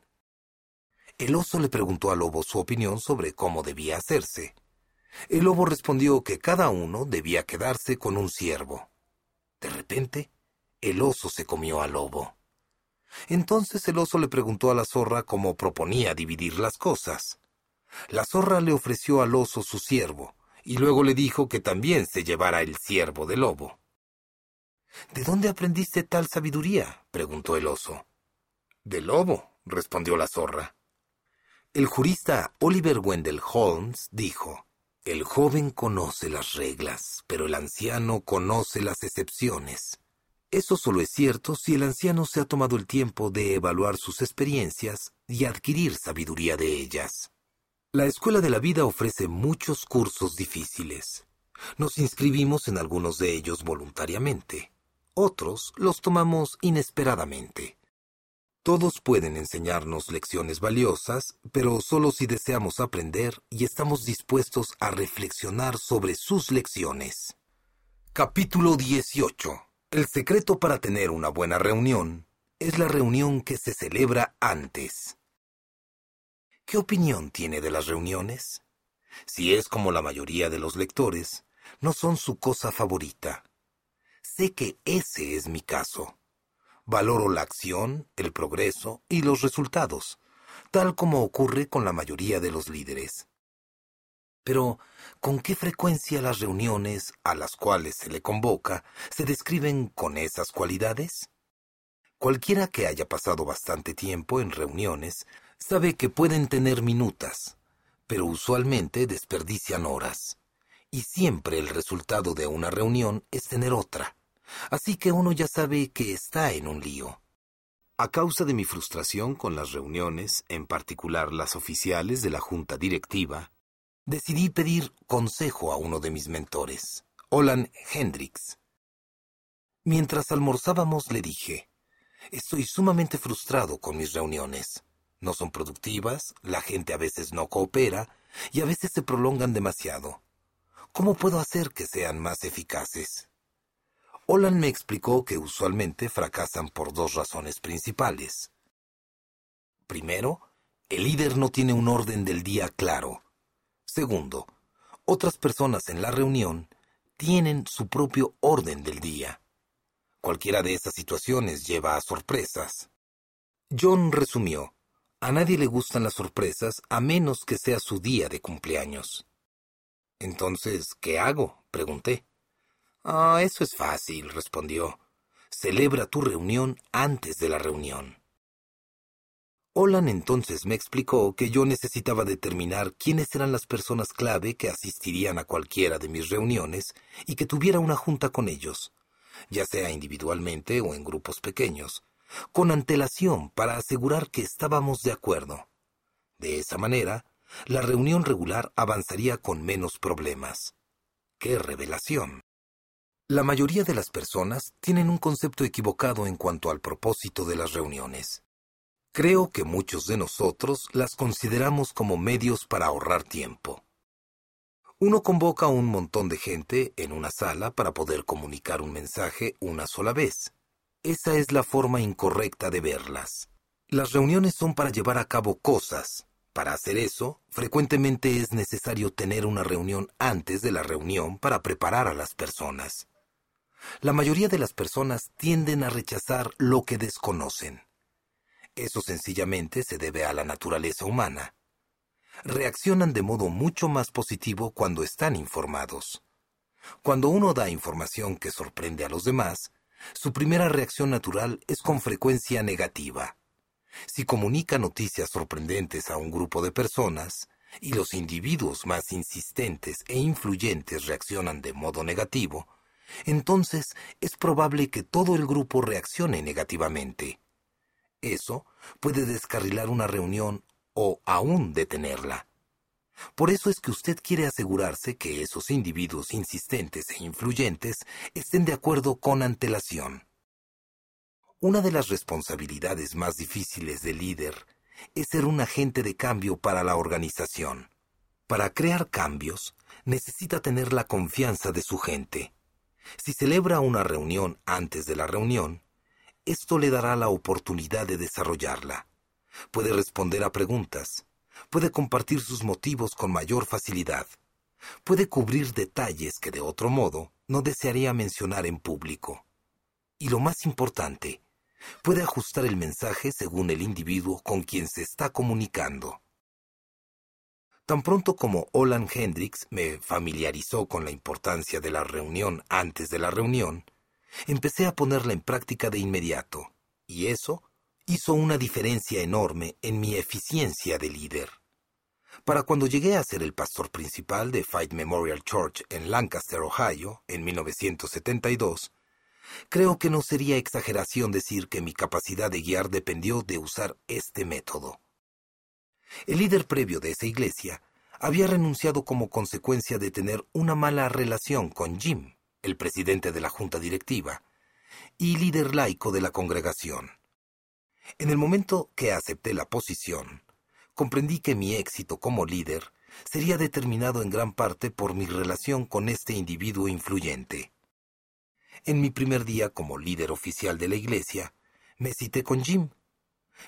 El oso le preguntó al lobo su opinión sobre cómo debía hacerse. El lobo respondió que cada uno debía quedarse con un ciervo. De repente, el oso se comió al lobo. Entonces el oso le preguntó a la zorra cómo proponía dividir las cosas. La zorra le ofreció al oso su ciervo, y luego le dijo que también se llevara el ciervo del lobo. ¿De dónde aprendiste tal sabiduría? preguntó el oso. Del lobo, respondió la zorra. El jurista Oliver Wendell Holmes dijo, El joven conoce las reglas, pero el anciano conoce las excepciones. Eso solo es cierto si el anciano se ha tomado el tiempo de evaluar sus experiencias y adquirir sabiduría de ellas. La Escuela de la Vida ofrece muchos cursos difíciles. Nos inscribimos en algunos de ellos voluntariamente. Otros los tomamos inesperadamente. Todos pueden enseñarnos lecciones valiosas, pero solo si deseamos aprender y estamos dispuestos a reflexionar sobre sus lecciones. Capítulo 18. El secreto para tener una buena reunión es la reunión que se celebra antes. ¿Qué opinión tiene de las reuniones? Si es como la mayoría de los lectores, no son su cosa favorita. Sé que ese es mi caso. Valoro la acción, el progreso y los resultados, tal como ocurre con la mayoría de los líderes. Pero, ¿con qué frecuencia las reuniones a las cuales se le convoca se describen con esas cualidades? Cualquiera que haya pasado bastante tiempo en reuniones sabe que pueden tener minutas, pero usualmente desperdician horas. Y siempre el resultado de una reunión es tener otra. Así que uno ya sabe que está en un lío. A causa de mi frustración con las reuniones, en particular las oficiales de la junta directiva, decidí pedir consejo a uno de mis mentores, Olan Hendricks. Mientras almorzábamos le dije, estoy sumamente frustrado con mis reuniones no son productivas, la gente a veces no coopera y a veces se prolongan demasiado. ¿Cómo puedo hacer que sean más eficaces? Olan me explicó que usualmente fracasan por dos razones principales. Primero, el líder no tiene un orden del día claro. Segundo, otras personas en la reunión tienen su propio orden del día. Cualquiera de esas situaciones lleva a sorpresas. John resumió, a nadie le gustan las sorpresas a menos que sea su día de cumpleaños. Entonces, ¿qué hago? pregunté. Ah, eso es fácil, respondió. Celebra tu reunión antes de la reunión. Olan entonces me explicó que yo necesitaba determinar quiénes eran las personas clave que asistirían a cualquiera de mis reuniones y que tuviera una junta con ellos, ya sea individualmente o en grupos pequeños, con antelación para asegurar que estábamos de acuerdo. De esa manera, la reunión regular avanzaría con menos problemas. ¡Qué revelación! La mayoría de las personas tienen un concepto equivocado en cuanto al propósito de las reuniones. Creo que muchos de nosotros las consideramos como medios para ahorrar tiempo. Uno convoca a un montón de gente en una sala para poder comunicar un mensaje una sola vez. Esa es la forma incorrecta de verlas. Las reuniones son para llevar a cabo cosas, Para hacer eso, frecuentemente es necesario tener una reunión antes de la reunión para preparar a las personas. La mayoría de las personas tienden a rechazar lo que desconocen. Eso sencillamente se debe a la naturaleza humana. Reaccionan de modo mucho más positivo cuando están informados. Cuando uno da información que sorprende a los demás, su primera reacción natural es con frecuencia negativa. Si comunica noticias sorprendentes a un grupo de personas, y los individuos más insistentes e influyentes reaccionan de modo negativo, entonces es probable que todo el grupo reaccione negativamente. Eso puede descarrilar una reunión o aún detenerla. Por eso es que usted quiere asegurarse que esos individuos insistentes e influyentes estén de acuerdo con antelación. Una de las responsabilidades más difíciles del líder es ser un agente de cambio para la organización. Para crear cambios, necesita tener la confianza de su gente. Si celebra una reunión antes de la reunión, esto le dará la oportunidad de desarrollarla. Puede responder a preguntas, puede compartir sus motivos con mayor facilidad, puede cubrir detalles que de otro modo no desearía mencionar en público. Y lo más importante, puede ajustar el mensaje según el individuo con quien se está comunicando. Tan pronto como Olan Hendrix me familiarizó con la importancia de la reunión antes de la reunión, empecé a ponerla en práctica de inmediato, y eso hizo una diferencia enorme en mi eficiencia de líder. Para cuando llegué a ser el pastor principal de Fight Memorial Church en Lancaster, Ohio, en 1972, creo que no sería exageración decir que mi capacidad de guiar dependió de usar este método. El líder previo de esa iglesia había renunciado como consecuencia de tener una mala relación con Jim, el presidente de la junta directiva, y líder laico de la congregación. En el momento que acepté la posición, comprendí que mi éxito como líder sería determinado en gran parte por mi relación con este individuo influyente. En mi primer día como líder oficial de la iglesia, me cité con Jim.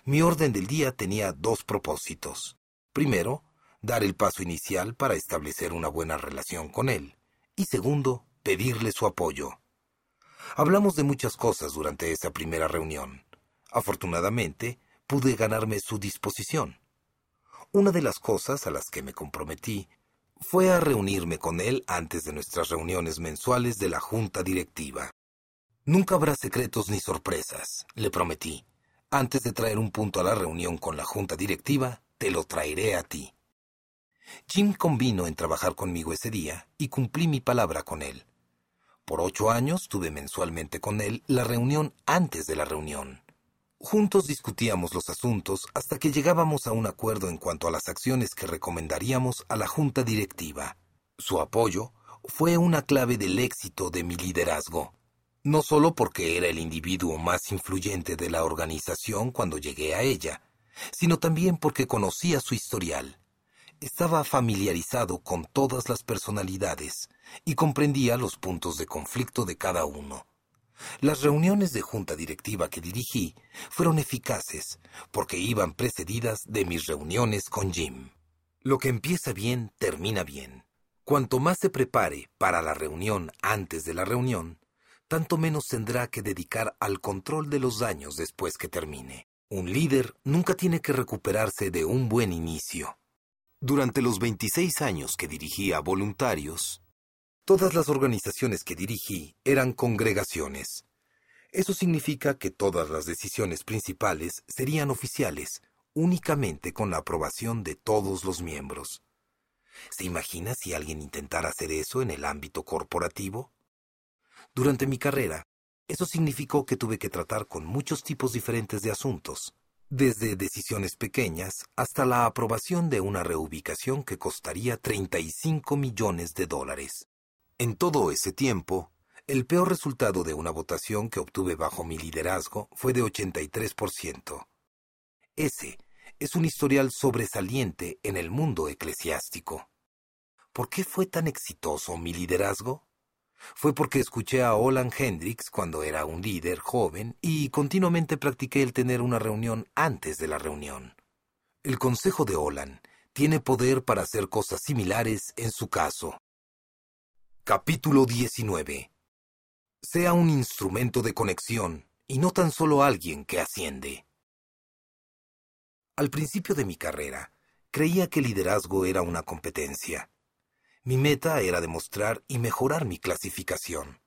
Mi orden del día tenía dos propósitos. Primero, dar el paso inicial para establecer una buena relación con él. Y segundo, pedirle su apoyo. Hablamos de muchas cosas durante esa primera reunión. Afortunadamente, pude ganarme su disposición. Una de las cosas a las que me comprometí fue a reunirme con él antes de nuestras reuniones mensuales de la junta directiva. Nunca habrá secretos ni sorpresas, le prometí. Antes de traer un punto a la reunión con la junta directiva, te lo traeré a ti. Jim convino en trabajar conmigo ese día y cumplí mi palabra con él. Por ocho años tuve mensualmente con él la reunión antes de la reunión. Juntos discutíamos los asuntos hasta que llegábamos a un acuerdo en cuanto a las acciones que recomendaríamos a la junta directiva. Su apoyo fue una clave del éxito de mi liderazgo, no solo porque era el individuo más influyente de la organización cuando llegué a ella, sino también porque conocía su historial estaba familiarizado con todas las personalidades y comprendía los puntos de conflicto de cada uno. Las reuniones de junta directiva que dirigí fueron eficaces porque iban precedidas de mis reuniones con Jim. Lo que empieza bien, termina bien. Cuanto más se prepare para la reunión antes de la reunión, tanto menos tendrá que dedicar al control de los daños después que termine. Un líder nunca tiene que recuperarse de un buen inicio. Durante los 26 años que dirigí a voluntarios, todas las organizaciones que dirigí eran congregaciones. Eso significa que todas las decisiones principales serían oficiales, únicamente con la aprobación de todos los miembros. ¿Se imagina si alguien intentara hacer eso en el ámbito corporativo? Durante mi carrera, eso significó que tuve que tratar con muchos tipos diferentes de asuntos, desde decisiones pequeñas hasta la aprobación de una reubicación que costaría 35 millones de dólares. En todo ese tiempo, el peor resultado de una votación que obtuve bajo mi liderazgo fue de 83%. Ese es un historial sobresaliente en el mundo eclesiástico. ¿Por qué fue tan exitoso mi liderazgo? Fue porque escuché a Olan Hendrix cuando era un líder joven y continuamente practiqué el tener una reunión antes de la reunión. El Consejo de Olan tiene poder para hacer cosas similares en su caso. Capítulo 19. Sea un instrumento de conexión y no tan solo alguien que asciende. Al principio de mi carrera, creía que liderazgo era una competencia. Mi meta era demostrar y mejorar mi clasificación.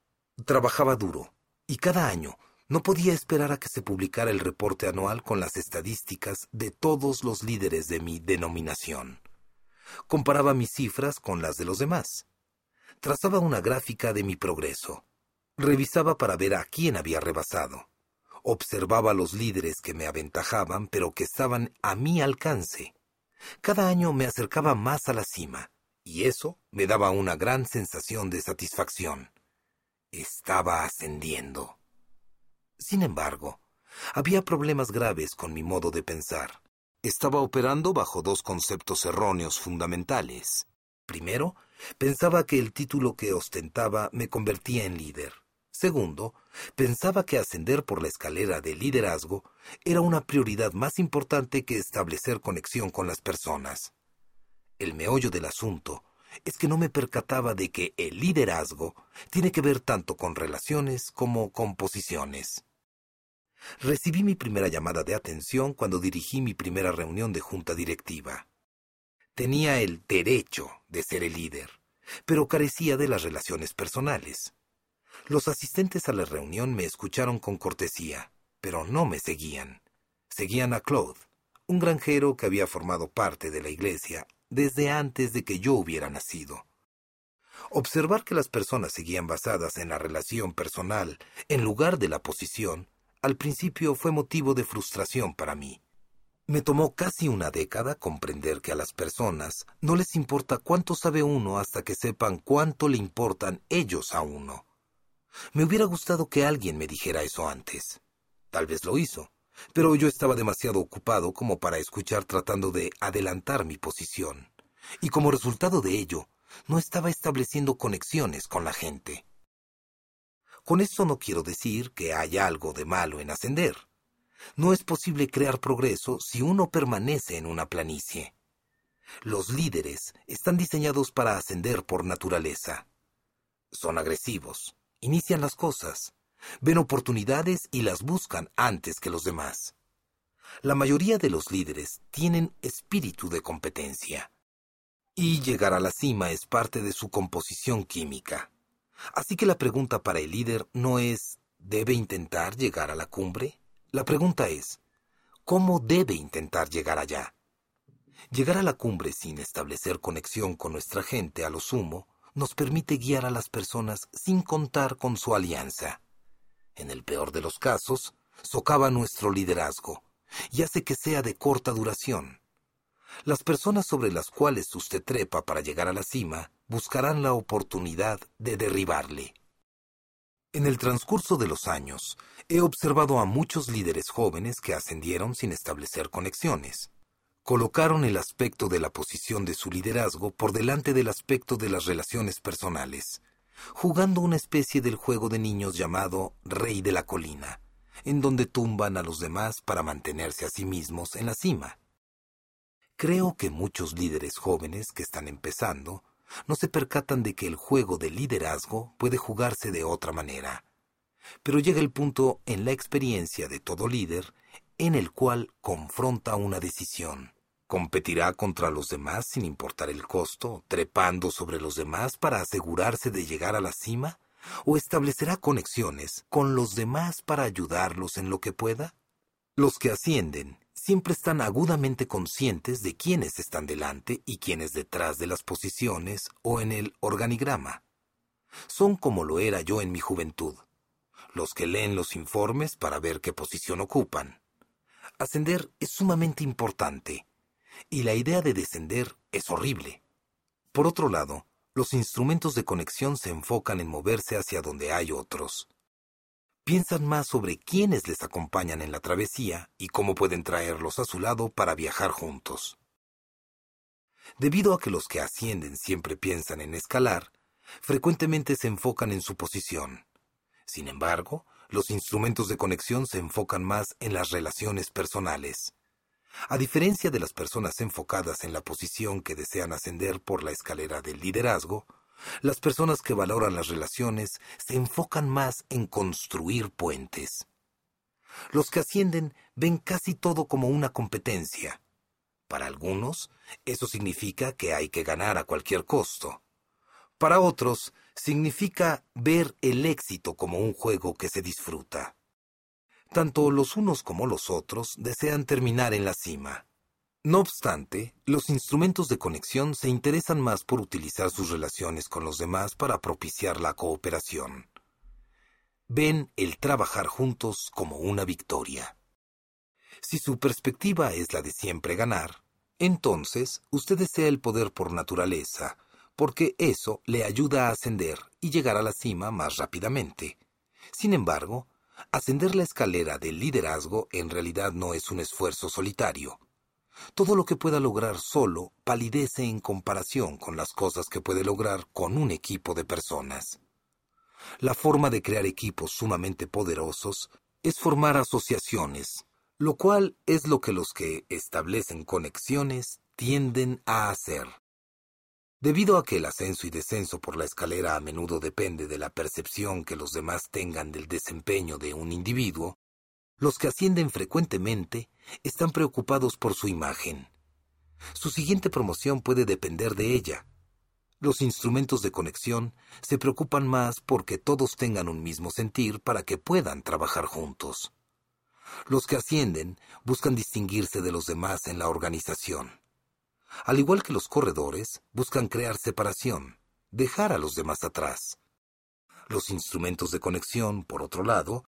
Trabajaba duro, y cada año no podía esperar a que se publicara el reporte anual con las estadísticas de todos los líderes de mi denominación. Comparaba mis cifras con las de los demás. Trazaba una gráfica de mi progreso. Revisaba para ver a quién había rebasado. Observaba los líderes que me aventajaban, pero que estaban a mi alcance. Cada año me acercaba más a la cima, y eso me daba una gran sensación de satisfacción. Estaba ascendiendo. Sin embargo, había problemas graves con mi modo de pensar. Estaba operando bajo dos conceptos erróneos fundamentales. Primero, pensaba que el título que ostentaba me convertía en líder. Segundo, pensaba que ascender por la escalera de liderazgo era una prioridad más importante que establecer conexión con las personas. El meollo del asunto es que no me percataba de que el liderazgo tiene que ver tanto con relaciones como con posiciones. Recibí mi primera llamada de atención cuando dirigí mi primera reunión de junta directiva. Tenía el derecho de ser el líder, pero carecía de las relaciones personales. Los asistentes a la reunión me escucharon con cortesía, pero no me seguían. Seguían a Claude, un granjero que había formado parte de la iglesia desde antes de que yo hubiera nacido. Observar que las personas seguían basadas en la relación personal en lugar de la posición, al principio fue motivo de frustración para mí. Me tomó casi una década comprender que a las personas no les importa cuánto sabe uno hasta que sepan cuánto le importan ellos a uno. Me hubiera gustado que alguien me dijera eso antes. Tal vez lo hizo, pero yo estaba demasiado ocupado como para escuchar tratando de adelantar mi posición. Y como resultado de ello, no estaba estableciendo conexiones con la gente. Con esto no quiero decir que haya algo de malo en ascender. No es posible crear progreso si uno permanece en una planicie. Los líderes están diseñados para ascender por naturaleza. Son agresivos, inician las cosas, ven oportunidades y las buscan antes que los demás. La mayoría de los líderes tienen espíritu de competencia. Y llegar a la cima es parte de su composición química. Así que la pregunta para el líder no es ¿debe intentar llegar a la cumbre? La pregunta es ¿cómo debe intentar llegar allá? Llegar a la cumbre sin establecer conexión con nuestra gente a lo sumo nos permite guiar a las personas sin contar con su alianza. En el peor de los casos, socava nuestro liderazgo y hace que sea de corta duración. Las personas sobre las cuales usted trepa para llegar a la cima buscarán la oportunidad de derribarle. En el transcurso de los años, he observado a muchos líderes jóvenes que ascendieron sin establecer conexiones colocaron el aspecto de la posición de su liderazgo por delante del aspecto de las relaciones personales, jugando una especie del juego de niños llamado Rey de la Colina, en donde tumban a los demás para mantenerse a sí mismos en la cima. Creo que muchos líderes jóvenes que están empezando no se percatan de que el juego de liderazgo puede jugarse de otra manera. Pero llega el punto en la experiencia de todo líder en el cual confronta una decisión. ¿Competirá contra los demás sin importar el costo, trepando sobre los demás para asegurarse de llegar a la cima? ¿O establecerá conexiones con los demás para ayudarlos en lo que pueda? Los que ascienden siempre están agudamente conscientes de quiénes están delante y quiénes detrás de las posiciones o en el organigrama. Son como lo era yo en mi juventud, los que leen los informes para ver qué posición ocupan. Ascender es sumamente importante, y la idea de descender es horrible. Por otro lado, los instrumentos de conexión se enfocan en moverse hacia donde hay otros. Piensan más sobre quiénes les acompañan en la travesía y cómo pueden traerlos a su lado para viajar juntos. Debido a que los que ascienden siempre piensan en escalar, frecuentemente se enfocan en su posición. Sin embargo, los instrumentos de conexión se enfocan más en las relaciones personales. A diferencia de las personas enfocadas en la posición que desean ascender por la escalera del liderazgo, las personas que valoran las relaciones se enfocan más en construir puentes. Los que ascienden ven casi todo como una competencia. Para algunos, eso significa que hay que ganar a cualquier costo. Para otros, significa ver el éxito como un juego que se disfruta. Tanto los unos como los otros desean terminar en la cima. No obstante, los instrumentos de conexión se interesan más por utilizar sus relaciones con los demás para propiciar la cooperación. Ven el trabajar juntos como una victoria. Si su perspectiva es la de siempre ganar, entonces usted desea el poder por naturaleza, porque eso le ayuda a ascender y llegar a la cima más rápidamente. Sin embargo, ascender la escalera del liderazgo en realidad no es un esfuerzo solitario. Todo lo que pueda lograr solo palidece en comparación con las cosas que puede lograr con un equipo de personas. La forma de crear equipos sumamente poderosos es formar asociaciones, lo cual es lo que los que establecen conexiones tienden a hacer. Debido a que el ascenso y descenso por la escalera a menudo depende de la percepción que los demás tengan del desempeño de un individuo, los que ascienden frecuentemente están preocupados por su imagen. Su siguiente promoción puede depender de ella. Los instrumentos de conexión se preocupan más porque todos tengan un mismo sentir para que puedan trabajar juntos. Los que ascienden buscan distinguirse de los demás en la organización. Al igual que los corredores, buscan crear separación, dejar a los demás atrás. Los instrumentos de conexión, por otro lado,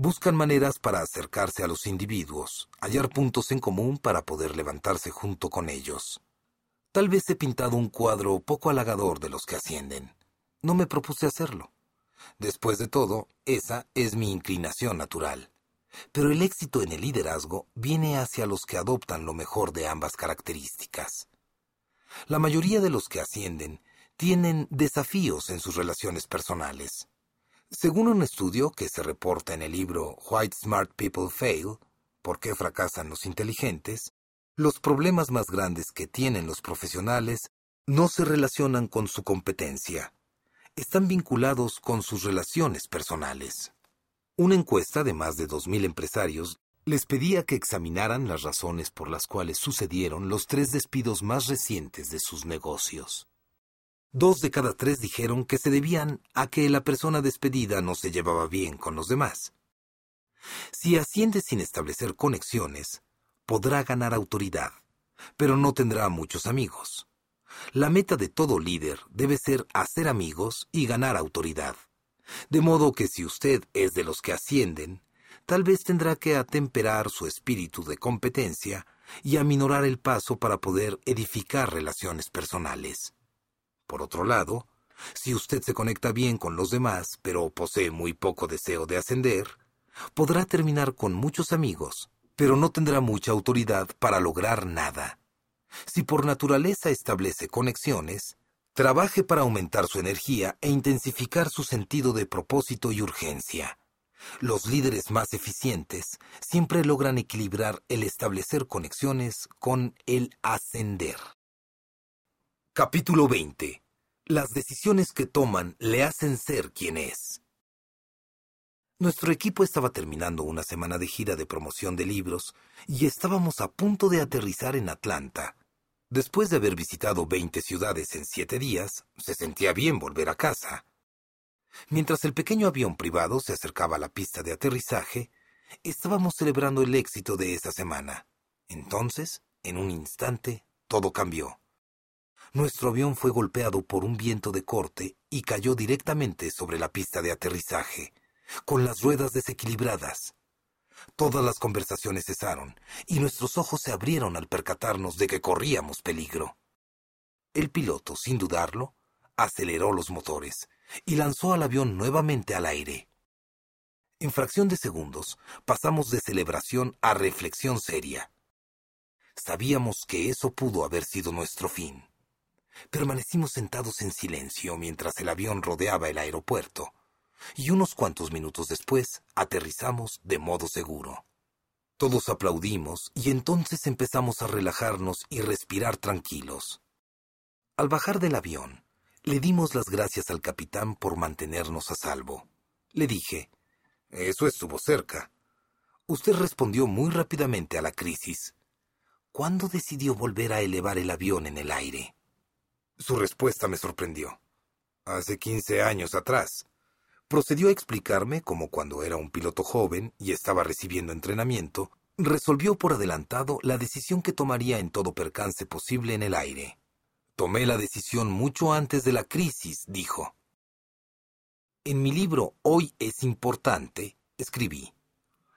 buscan maneras para acercarse a los individuos, hallar puntos en común para poder levantarse junto con ellos. Tal vez he pintado un cuadro poco halagador de los que ascienden. No me propuse hacerlo. Después de todo, esa es mi inclinación natural. Pero el éxito en el liderazgo viene hacia los que adoptan lo mejor de ambas características. La mayoría de los que ascienden tienen desafíos en sus relaciones personales. Según un estudio que se reporta en el libro White Smart People Fail, ¿Por qué fracasan los inteligentes?, los problemas más grandes que tienen los profesionales no se relacionan con su competencia, están vinculados con sus relaciones personales. Una encuesta de más de 2.000 empresarios les pedía que examinaran las razones por las cuales sucedieron los tres despidos más recientes de sus negocios. Dos de cada tres dijeron que se debían a que la persona despedida no se llevaba bien con los demás. Si asciende sin establecer conexiones, podrá ganar autoridad, pero no tendrá muchos amigos. La meta de todo líder debe ser hacer amigos y ganar autoridad. De modo que si usted es de los que ascienden, tal vez tendrá que atemperar su espíritu de competencia y aminorar el paso para poder edificar relaciones personales. Por otro lado, si usted se conecta bien con los demás, pero posee muy poco deseo de ascender, podrá terminar con muchos amigos, pero no tendrá mucha autoridad para lograr nada. Si por naturaleza establece conexiones, Trabaje para aumentar su energía e intensificar su sentido de propósito y urgencia. Los líderes más eficientes siempre logran equilibrar el establecer conexiones con el ascender. Capítulo 20. Las decisiones que toman le hacen ser quien es. Nuestro equipo estaba terminando una semana de gira de promoción de libros y estábamos a punto de aterrizar en Atlanta, Después de haber visitado veinte ciudades en siete días, se sentía bien volver a casa. Mientras el pequeño avión privado se acercaba a la pista de aterrizaje, estábamos celebrando el éxito de esa semana. Entonces, en un instante, todo cambió. Nuestro avión fue golpeado por un viento de corte y cayó directamente sobre la pista de aterrizaje, con las ruedas desequilibradas. Todas las conversaciones cesaron y nuestros ojos se abrieron al percatarnos de que corríamos peligro. El piloto, sin dudarlo, aceleró los motores y lanzó al avión nuevamente al aire. En fracción de segundos pasamos de celebración a reflexión seria. Sabíamos que eso pudo haber sido nuestro fin. Permanecimos sentados en silencio mientras el avión rodeaba el aeropuerto y unos cuantos minutos después aterrizamos de modo seguro. Todos aplaudimos y entonces empezamos a relajarnos y respirar tranquilos. Al bajar del avión, le dimos las gracias al capitán por mantenernos a salvo. Le dije, Eso estuvo cerca. Usted respondió muy rápidamente a la crisis. ¿Cuándo decidió volver a elevar el avión en el aire? Su respuesta me sorprendió. Hace quince años atrás. Procedió a explicarme cómo cuando era un piloto joven y estaba recibiendo entrenamiento, resolvió por adelantado la decisión que tomaría en todo percance posible en el aire. Tomé la decisión mucho antes de la crisis, dijo. En mi libro Hoy es importante, escribí.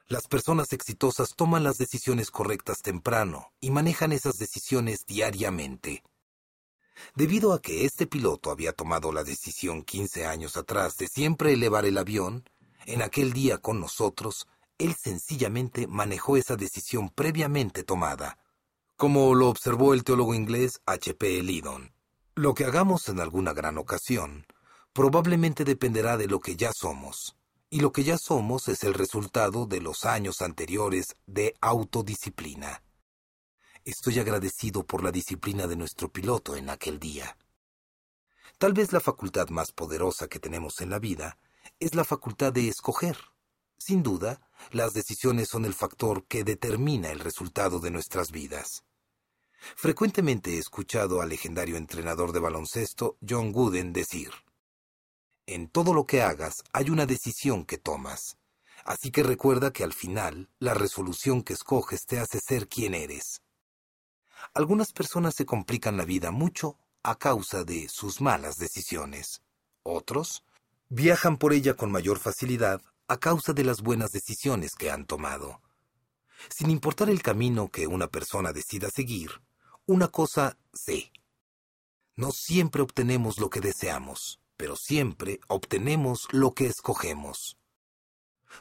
Las personas exitosas toman las decisiones correctas temprano y manejan esas decisiones diariamente. Debido a que este piloto había tomado la decisión 15 años atrás de siempre elevar el avión, en aquel día con nosotros, él sencillamente manejó esa decisión previamente tomada, como lo observó el teólogo inglés H. P. Lydon. Lo que hagamos en alguna gran ocasión probablemente dependerá de lo que ya somos, y lo que ya somos es el resultado de los años anteriores de autodisciplina. Estoy agradecido por la disciplina de nuestro piloto en aquel día. Tal vez la facultad más poderosa que tenemos en la vida es la facultad de escoger. Sin duda, las decisiones son el factor que determina el resultado de nuestras vidas. Frecuentemente he escuchado al legendario entrenador de baloncesto John Wooden decir, En todo lo que hagas hay una decisión que tomas, así que recuerda que al final la resolución que escoges te hace ser quien eres. Algunas personas se complican la vida mucho a causa de sus malas decisiones. Otros viajan por ella con mayor facilidad a causa de las buenas decisiones que han tomado. Sin importar el camino que una persona decida seguir, una cosa sé. No siempre obtenemos lo que deseamos, pero siempre obtenemos lo que escogemos.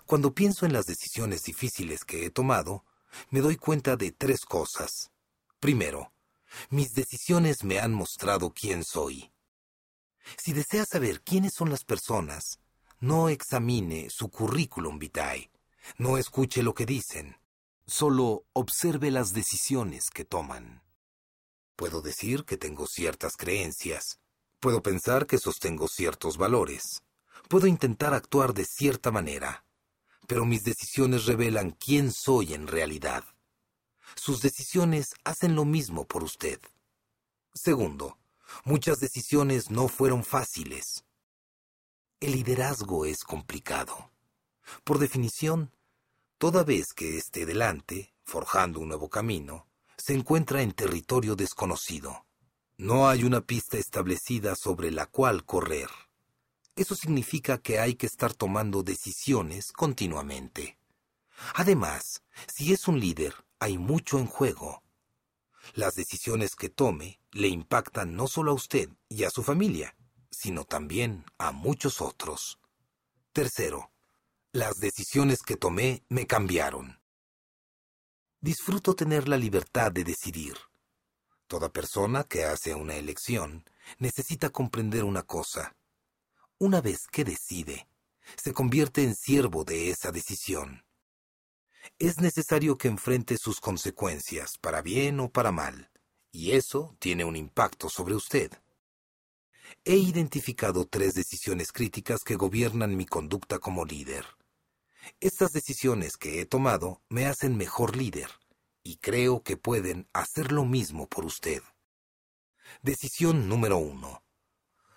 Cuando pienso en las decisiones difíciles que he tomado, me doy cuenta de tres cosas. Primero, mis decisiones me han mostrado quién soy. Si desea saber quiénes son las personas, no examine su currículum vitae, no escuche lo que dicen, solo observe las decisiones que toman. Puedo decir que tengo ciertas creencias, puedo pensar que sostengo ciertos valores, puedo intentar actuar de cierta manera, pero mis decisiones revelan quién soy en realidad. Sus decisiones hacen lo mismo por usted. Segundo, muchas decisiones no fueron fáciles. El liderazgo es complicado. Por definición, toda vez que esté delante, forjando un nuevo camino, se encuentra en territorio desconocido. No hay una pista establecida sobre la cual correr. Eso significa que hay que estar tomando decisiones continuamente. Además, si es un líder, hay mucho en juego. Las decisiones que tome le impactan no solo a usted y a su familia, sino también a muchos otros. Tercero, las decisiones que tomé me cambiaron. Disfruto tener la libertad de decidir. Toda persona que hace una elección necesita comprender una cosa. Una vez que decide, se convierte en siervo de esa decisión es necesario que enfrente sus consecuencias, para bien o para mal, y eso tiene un impacto sobre usted. He identificado tres decisiones críticas que gobiernan mi conducta como líder. Estas decisiones que he tomado me hacen mejor líder, y creo que pueden hacer lo mismo por usted. Decisión número uno.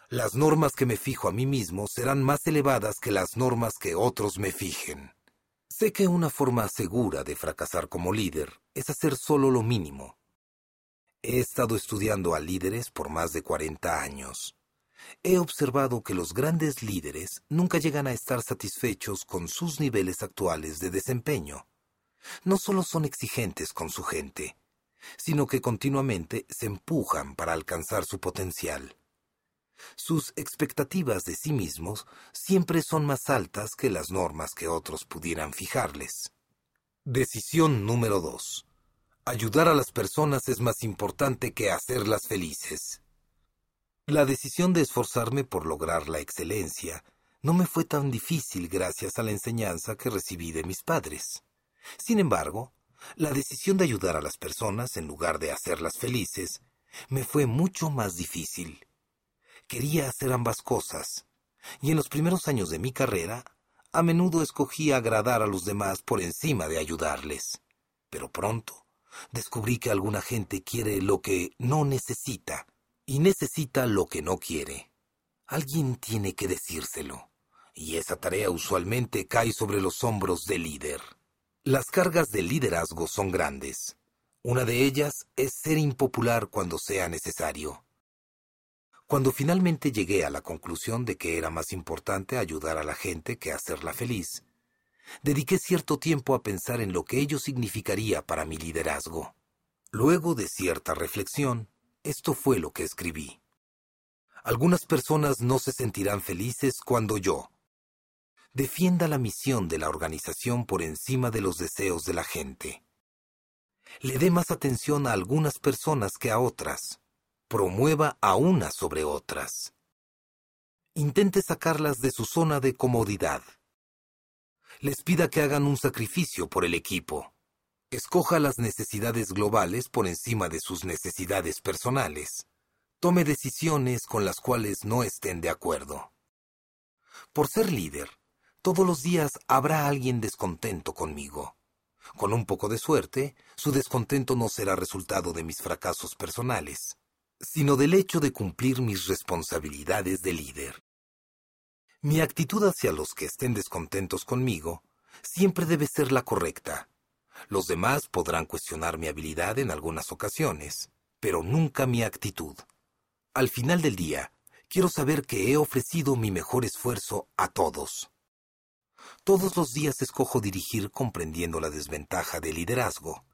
Las normas que me fijo a mí mismo serán más elevadas que las normas que otros me fijen. Sé que una forma segura de fracasar como líder es hacer solo lo mínimo. He estado estudiando a líderes por más de 40 años. He observado que los grandes líderes nunca llegan a estar satisfechos con sus niveles actuales de desempeño. No solo son exigentes con su gente, sino que continuamente se empujan para alcanzar su potencial. Sus expectativas de sí mismos siempre son más altas que las normas que otros pudieran fijarles. Decisión número 2. Ayudar a las personas es más importante que hacerlas felices. La decisión de esforzarme por lograr la excelencia no me fue tan difícil gracias a la enseñanza que recibí de mis padres. Sin embargo, la decisión de ayudar a las personas en lugar de hacerlas felices me fue mucho más difícil. Quería hacer ambas cosas, y en los primeros años de mi carrera, a menudo escogía agradar a los demás por encima de ayudarles. Pero pronto descubrí que alguna gente quiere lo que no necesita y necesita lo que no quiere. Alguien tiene que decírselo, y esa tarea usualmente cae sobre los hombros del líder. Las cargas del liderazgo son grandes. Una de ellas es ser impopular cuando sea necesario. Cuando finalmente llegué a la conclusión de que era más importante ayudar a la gente que hacerla feliz, dediqué cierto tiempo a pensar en lo que ello significaría para mi liderazgo. Luego de cierta reflexión, esto fue lo que escribí. Algunas personas no se sentirán felices cuando yo defienda la misión de la organización por encima de los deseos de la gente. Le dé más atención a algunas personas que a otras promueva a unas sobre otras. Intente sacarlas de su zona de comodidad. Les pida que hagan un sacrificio por el equipo. Escoja las necesidades globales por encima de sus necesidades personales. Tome decisiones con las cuales no estén de acuerdo. Por ser líder, todos los días habrá alguien descontento conmigo. Con un poco de suerte, su descontento no será resultado de mis fracasos personales sino del hecho de cumplir mis responsabilidades de líder. Mi actitud hacia los que estén descontentos conmigo siempre debe ser la correcta. Los demás podrán cuestionar mi habilidad en algunas ocasiones, pero nunca mi actitud. Al final del día, quiero saber que he ofrecido mi mejor esfuerzo a todos. Todos los días escojo dirigir comprendiendo la desventaja del liderazgo.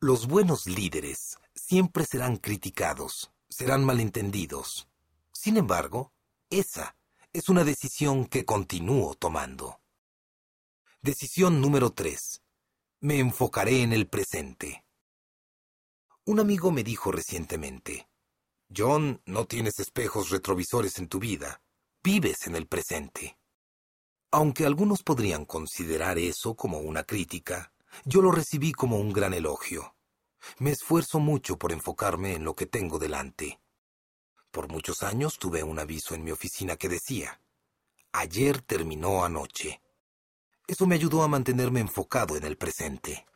Los buenos líderes siempre serán criticados, serán malentendidos. Sin embargo, esa es una decisión que continúo tomando. Decisión número 3. Me enfocaré en el presente. Un amigo me dijo recientemente, John, no tienes espejos retrovisores en tu vida, vives en el presente. Aunque algunos podrían considerar eso como una crítica, yo lo recibí como un gran elogio. Me esfuerzo mucho por enfocarme en lo que tengo delante. Por muchos años tuve un aviso en mi oficina que decía, ayer terminó anoche. Eso me ayudó a mantenerme enfocado en el presente.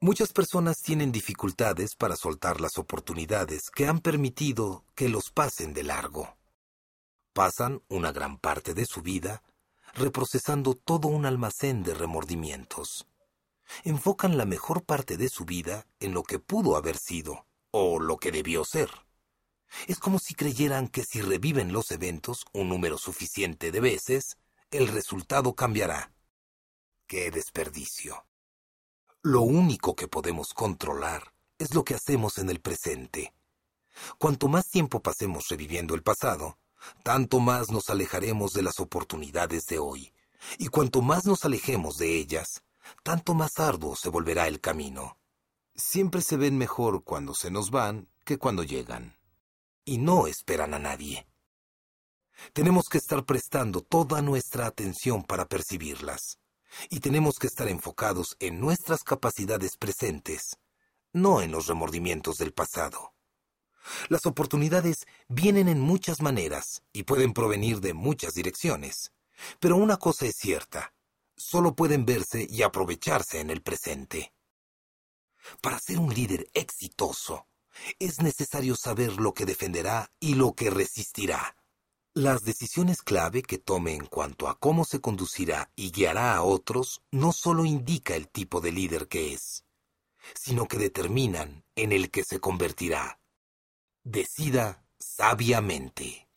Muchas personas tienen dificultades para soltar las oportunidades que han permitido que los pasen de largo. Pasan una gran parte de su vida reprocesando todo un almacén de remordimientos enfocan la mejor parte de su vida en lo que pudo haber sido, o lo que debió ser. Es como si creyeran que si reviven los eventos un número suficiente de veces, el resultado cambiará. ¡Qué desperdicio! Lo único que podemos controlar es lo que hacemos en el presente. Cuanto más tiempo pasemos reviviendo el pasado, tanto más nos alejaremos de las oportunidades de hoy, y cuanto más nos alejemos de ellas, tanto más arduo se volverá el camino. Siempre se ven mejor cuando se nos van que cuando llegan. Y no esperan a nadie. Tenemos que estar prestando toda nuestra atención para percibirlas. Y tenemos que estar enfocados en nuestras capacidades presentes, no en los remordimientos del pasado. Las oportunidades vienen en muchas maneras y pueden provenir de muchas direcciones. Pero una cosa es cierta, solo pueden verse y aprovecharse en el presente. Para ser un líder exitoso, es necesario saber lo que defenderá y lo que resistirá. Las decisiones clave que tome en cuanto a cómo se conducirá y guiará a otros no solo indica el tipo de líder que es, sino que determinan en el que se convertirá. Decida sabiamente.